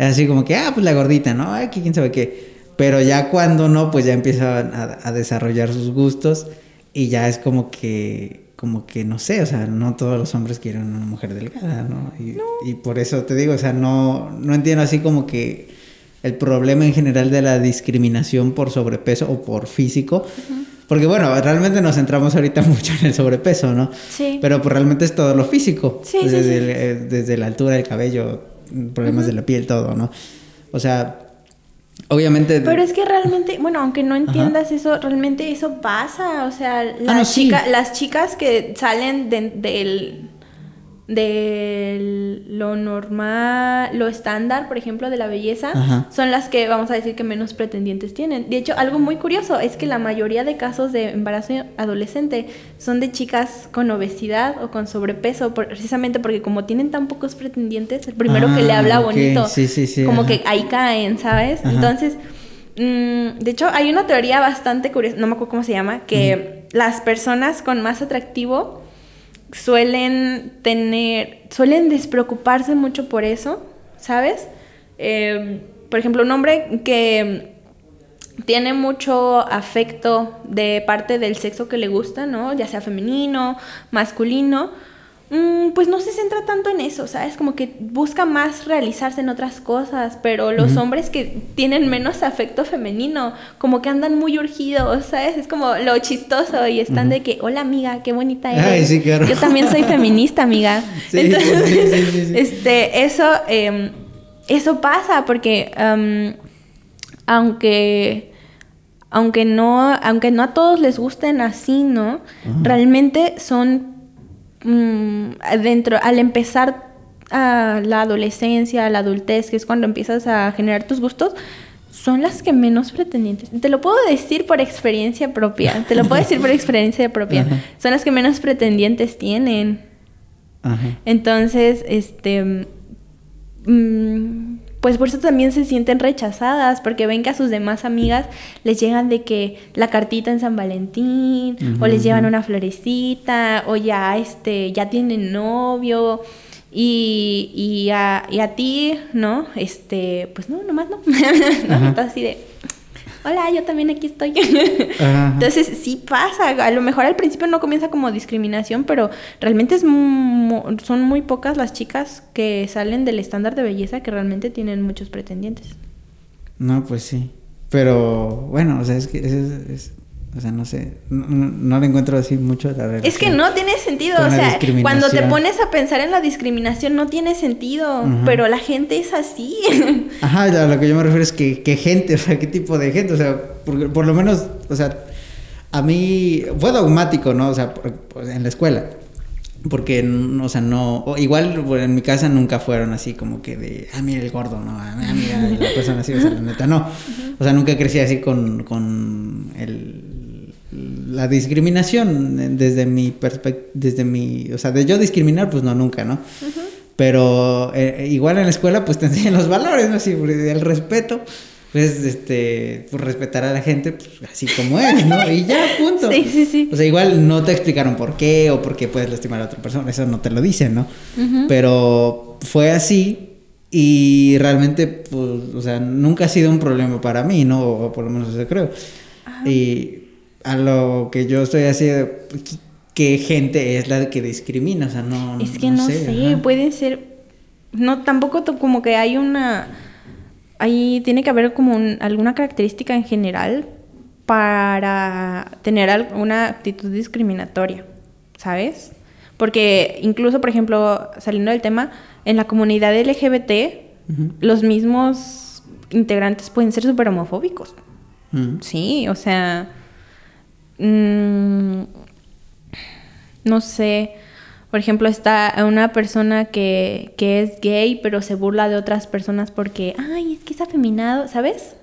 es así como que, ah, pues la gordita, ¿no? Ay, quién sabe qué. Pero ya cuando no, pues ya empiezan a, desarrollar sus gustos y ya es como que, como que no sé, o sea, no todos los hombres quieren una mujer delgada, ¿no? Y, por eso te digo, o sea, no, no entiendo así como que el problema en general de la discriminación por sobrepeso o por físico. Porque bueno, realmente nos centramos ahorita <laughs> mucho en el sobrepeso, ¿no? Sí. Pero pues realmente es todo lo físico. Sí, desde, sí, eh, desde la altura del cabello, problemas de la piel, todo, ¿no? O sea, obviamente... Pero es que realmente, bueno, aunque no entiendas eso, realmente eso pasa, o sea, ah, las, las chicas que salen del de lo normal, lo estándar, por ejemplo, de la belleza, son las que vamos a decir que menos pretendientes tienen. De hecho, algo muy curioso es que la mayoría de casos de embarazo adolescente son de chicas con obesidad o con sobrepeso, precisamente porque como tienen tan pocos pretendientes, el primero que le habla ah, bonito, como que ahí caen, ¿sabes? Entonces, mm, de hecho, hay una teoría bastante curiosa, no me acuerdo cómo se llama, que las personas con más atractivo suelen tener, suelen despreocuparse mucho por eso, ¿sabes? Em, por ejemplo, un hombre que tiene mucho afecto de parte del sexo que le gusta, ¿no? Ya sea femenino, masculino, Mm, pues no se centra tanto en eso, ¿sabes? Como que busca más realizarse en otras cosas, pero los hombres que tienen menos afecto femenino, como que andan muy urgidos, ¿sabes? Es como lo chistoso y están de que, hola amiga, qué bonita eres. Yo también soy feminista, amiga. <laughs> Entonces, este, eso, em, eso pasa porque aunque aunque no, aunque no a todos les gusten así, ¿no? Realmente son Mm, dentro, al empezar a la adolescencia, a la adultez, que es cuando empiezas a generar tus gustos, son las que menos pretendientes. Te lo puedo decir por experiencia propia. Te lo puedo decir por experiencia propia. Son las que menos pretendientes tienen. Entonces, este. Mm, pues por eso también se sienten rechazadas, porque ven que a sus demás amigas les llegan de que la cartita en San Valentín, o les llevan una florecita, o ya, este, ya tienen novio, y, y, a, y a ti, ¿no? Este, pues no, nomás no. <laughs> ¿no? Estás así de, hola, yo también aquí estoy. Entonces sí pasa, a lo mejor al principio no comienza como discriminación, pero realmente es son muy pocas las chicas que salen del estándar de belleza que realmente tienen muchos pretendientes. No, pues sí. Pero bueno, o sea, es que es, o sea, no sé, no, le encuentro así mucho la relación. Es que no tiene sentido, o sea, cuando te pones a pensar en la discriminación no tiene sentido, pero la gente es así. <laughs> Ajá, a lo que yo me refiero es que, que gente, <laughs> o sea, qué tipo de gente, o sea, por, por lo menos, o sea, a mí fue dogmático, ¿no? O sea, pues, en la escuela. porque, o sea, no, igual en mi casa nunca fueron así como que de, ah, mira el gordo, no, ah, mira la persona así, o sea, la neta, no. O sea, nunca crecí así con, con el, la discriminación desde mi perspectiva, desde mi, o sea, de yo discriminar, pues no, nunca, ¿no? Pero eh, igual en la escuela, pues <laughs> te enseñan los valores, ¿no? Así, el respeto pues, este, pues respetar a la gente pues, así como es, ¿no? Y ya, punto. <laughs> Sí, sí, sí. O sea, igual no te explicaron por qué o por qué puedes lastimar a otra persona, eso no te lo dicen, ¿no? Pero fue así y realmente, pues, o sea, nunca ha sido un problema para mí, ¿no? O por lo menos eso creo. Y a lo que yo estoy haciendo, ¿qué gente es la que discrimina? O sea, no. Es que no, sé, puede ser. No, tampoco como que hay una ahí tiene que haber como alguna característica en general para tener alguna actitud discriminatoria, ¿sabes? Porque incluso, por ejemplo, saliendo del tema, en la comunidad LGBT, los mismos integrantes pueden ser súper homofóbicos. Sí, o sea, mm, no sé, por ejemplo, está una persona que, que, es gay, pero se burla de otras personas porque, ay, es que es afeminado, ¿sabes?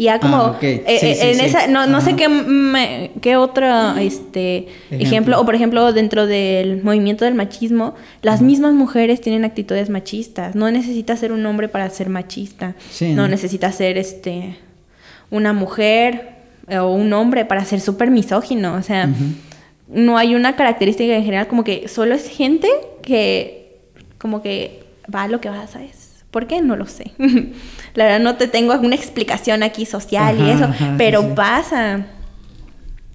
Y ya como, ah, eh, eh, en esa, no, no sé qué, qué otro este, ejemplo. o por ejemplo, dentro del movimiento del machismo, las mismas mujeres tienen actitudes machistas. No necesitas ser un hombre para ser machista. no, necesitas ser este, una mujer o un hombre para ser súper misógino. O sea, no hay una característica en general, como que solo es gente que como que va a lo que va, ¿sabes? ¿Por qué? No lo sé. <laughs> La verdad no te tengo alguna explicación aquí social y eso, pero pasa.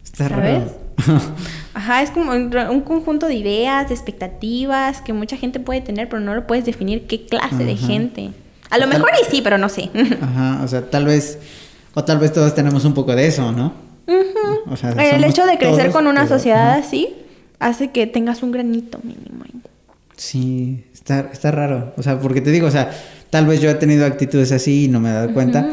Está ¿sabes? <laughs> Ajá, es como un, conjunto de ideas, de expectativas que mucha gente puede tener, pero no lo puedes definir qué clase de gente. A lo mejor y sí, pero no sé. <laughs> Ajá, o sea, tal vez, o tal vez todos tenemos un poco de eso, ¿no? el hecho de crecer con una sociedad así hace que tengas un granito mínimo. Sí, está, está raro. O sea, porque te digo, o sea, tal vez yo he tenido actitudes así y no me he dado cuenta,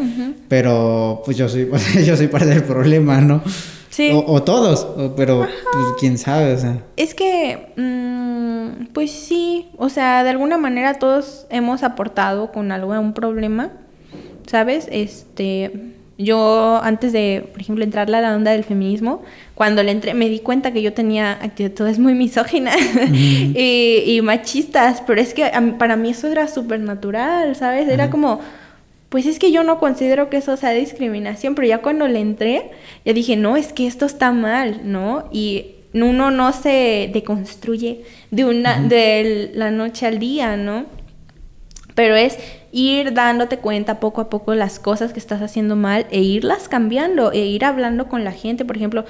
pero pues yo soy, <laughs> yo soy parte del problema, ¿no? Sí. O, todos, pero pues, quién sabe, o sea. Es que, mm, pues sí, o sea, de alguna manera todos hemos aportado con algo a un problema, ¿sabes? Este, yo antes de, por ejemplo, entrarle a la onda del feminismo, cuando le entré me di cuenta que yo tenía actitudes muy misóginas <laughs> y, machistas, pero es que para mí eso era súper natural, ¿sabes? Era como, pues es que yo no considero que eso sea discriminación, pero ya cuando le entré, ya dije, no, es que esto está mal, ¿no? Y uno no se deconstruye de, una, de la noche al día, ¿no? Pero es ir dándote cuenta poco a poco las cosas que estás haciendo mal e irlas cambiando e ir hablando con la gente. Por ejemplo,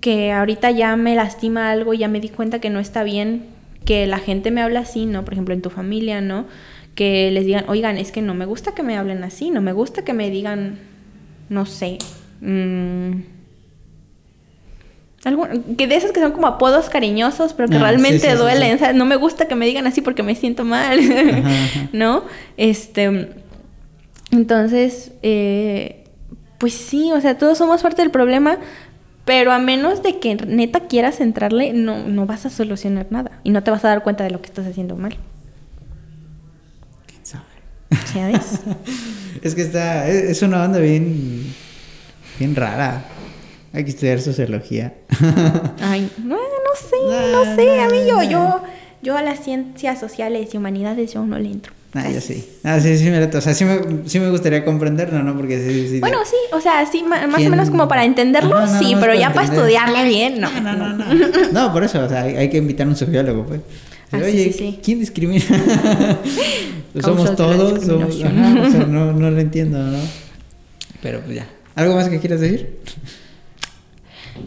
que ahorita ya me lastima algo, ya me di cuenta que no está bien que la gente me hable así, ¿no? Por ejemplo, en tu familia, ¿no? Que les digan, oigan, es que no me gusta que me hablen así, no me gusta que me digan, no sé, mmm, que de esos que son como apodos cariñosos, pero que ah, realmente duelen. no me gusta que me digan así porque me siento mal, <laughs> ¿no? Este, entonces, eh, pues sí, o sea, todos somos parte del problema, pero a menos de que neta quieras entrarle, no, no vas a solucionar nada y no te vas a dar cuenta de lo que estás haciendo mal. ¿Quién sabe? ¿Sabes? <laughs> es que está, es una banda bien, bien rara. Hay que estudiar sociología. Ay, no, no sé, <laughs> no sé, a mí yo, yo, yo a las ciencias sociales y humanidades yo no le entro. Ah, yo sí. Ah, sí, sí, me, o sea, sí me, sí me gustaría comprenderlo, ¿no? Porque sí, sí. Bueno, sí, o sea, sí, más o menos como para entenderlo, sí, pero ya para estudiarle bien, no. No, no, no. No, <laughs> por eso, o sea, hay, que invitar a un sociólogo, pues. Ah, Oye, sí, ¿quién discrimina? <laughs> somos todos, somos, ajá, o sea, no, no lo entiendo, ¿no? Pero pues ya. ¿Algo más que quieras decir?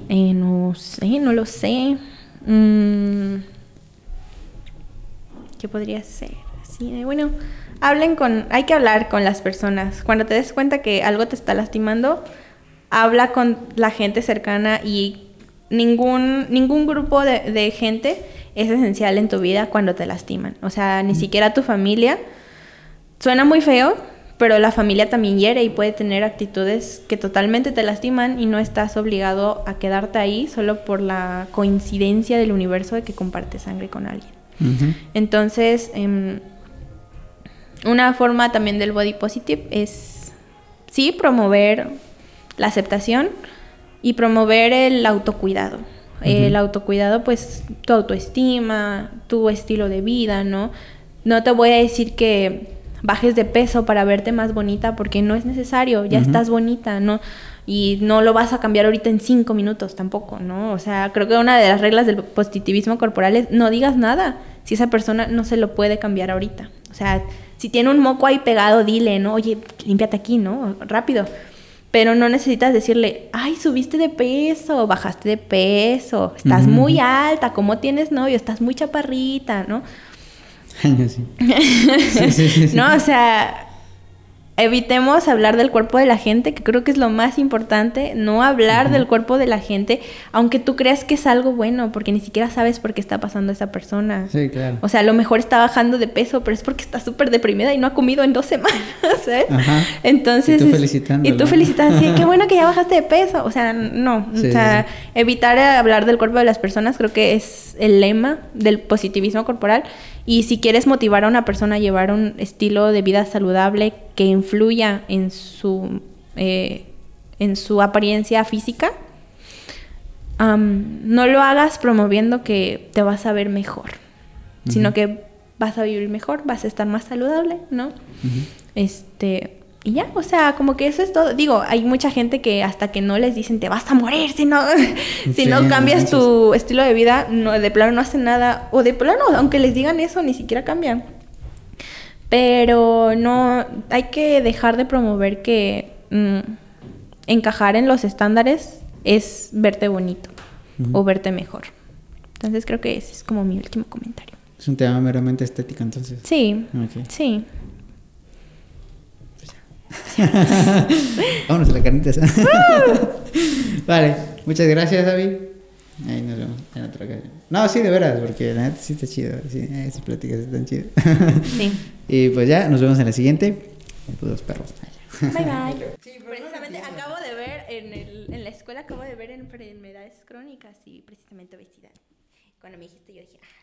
Eh, no sé, no lo sé. Mm, ¿Qué podría ser? Así bueno, hablen con, hay que hablar con las personas. Cuando te des cuenta que algo te está lastimando, habla con la gente cercana y ningún, ningún grupo de, de gente es esencial en tu vida cuando te lastiman. O sea, ni mm. siquiera tu familia. Suena muy feo, pero la familia también hiere y puede tener actitudes que totalmente te lastiman y no estás obligado a quedarte ahí solo por la coincidencia del universo de que compartes sangre con alguien. Entonces, em, una forma también del body positive es, sí, promover la aceptación y promover el autocuidado. El autocuidado, pues, tu autoestima, tu estilo de vida, ¿no? No te voy a decir que bajes de peso para verte más bonita porque no es necesario, ya estás bonita, ¿no? Y no lo vas a cambiar ahorita en cinco minutos tampoco, ¿no? O sea, creo que una de las reglas del positivismo corporal es no digas nada si esa persona no se lo puede cambiar ahorita. O sea, si tiene un moco ahí pegado, dile, ¿no? Oye, límpiate aquí, ¿no? Rápido. Pero no necesitas decirle, ay, subiste de peso, bajaste de peso, estás muy alta, ¿cómo tienes novio? Estás muy chaparrita, ¿no? <laughs> no, o sea, evitemos hablar del cuerpo de la gente, que creo que es lo más importante, no hablar del cuerpo de la gente, aunque tú creas que es algo bueno, porque ni siquiera sabes por qué está pasando esa persona. Sí, claro. O sea, a lo mejor está bajando de peso, pero es porque está súper deprimida y no ha comido en dos semanas. <laughs> Ajá. Entonces... Y tú felicitando. Y tú felicitando, sí, qué <laughs> bueno que ya bajaste de peso. O sea, no. o sea, evitar hablar del cuerpo de las personas creo que es el lema del positivismo corporal y si quieres motivar a una persona a llevar un estilo de vida saludable que influya en su, eh, en su apariencia física, no lo hagas promoviendo que te vas a ver mejor, sino que vas a vivir mejor, vas a estar más saludable, ¿no? Este, y ya, o sea, como que eso es todo. Digo, hay mucha gente que hasta que no les dicen te vas a morir si no, <laughs> si no cambias tu estilo de vida, no, de plano no hacen nada. O de plano, aunque les digan eso, ni siquiera cambian. Pero no, hay que dejar de promover que mm, encajar en los estándares es verte bonito o verte mejor. Entonces creo que ese es como mi último comentario. Es un tema meramente estético entonces. Sí, sí. <laughs> Vámonos a la carnita. <laughs> vale, muchas gracias, David. Ahí nos vemos en otra ocasión. No, sí, de veras, porque la neta sí está chido. Sí, esas pláticas están chidas. sí. <laughs> Y pues ya, nos vemos en la siguiente. Dos perros. Bye bye. Sí, precisamente acabo de ver en, el, en la escuela, acabo de ver enfermedades crónicas y precisamente obesidad. Cuando me dijiste, yo dije, ah,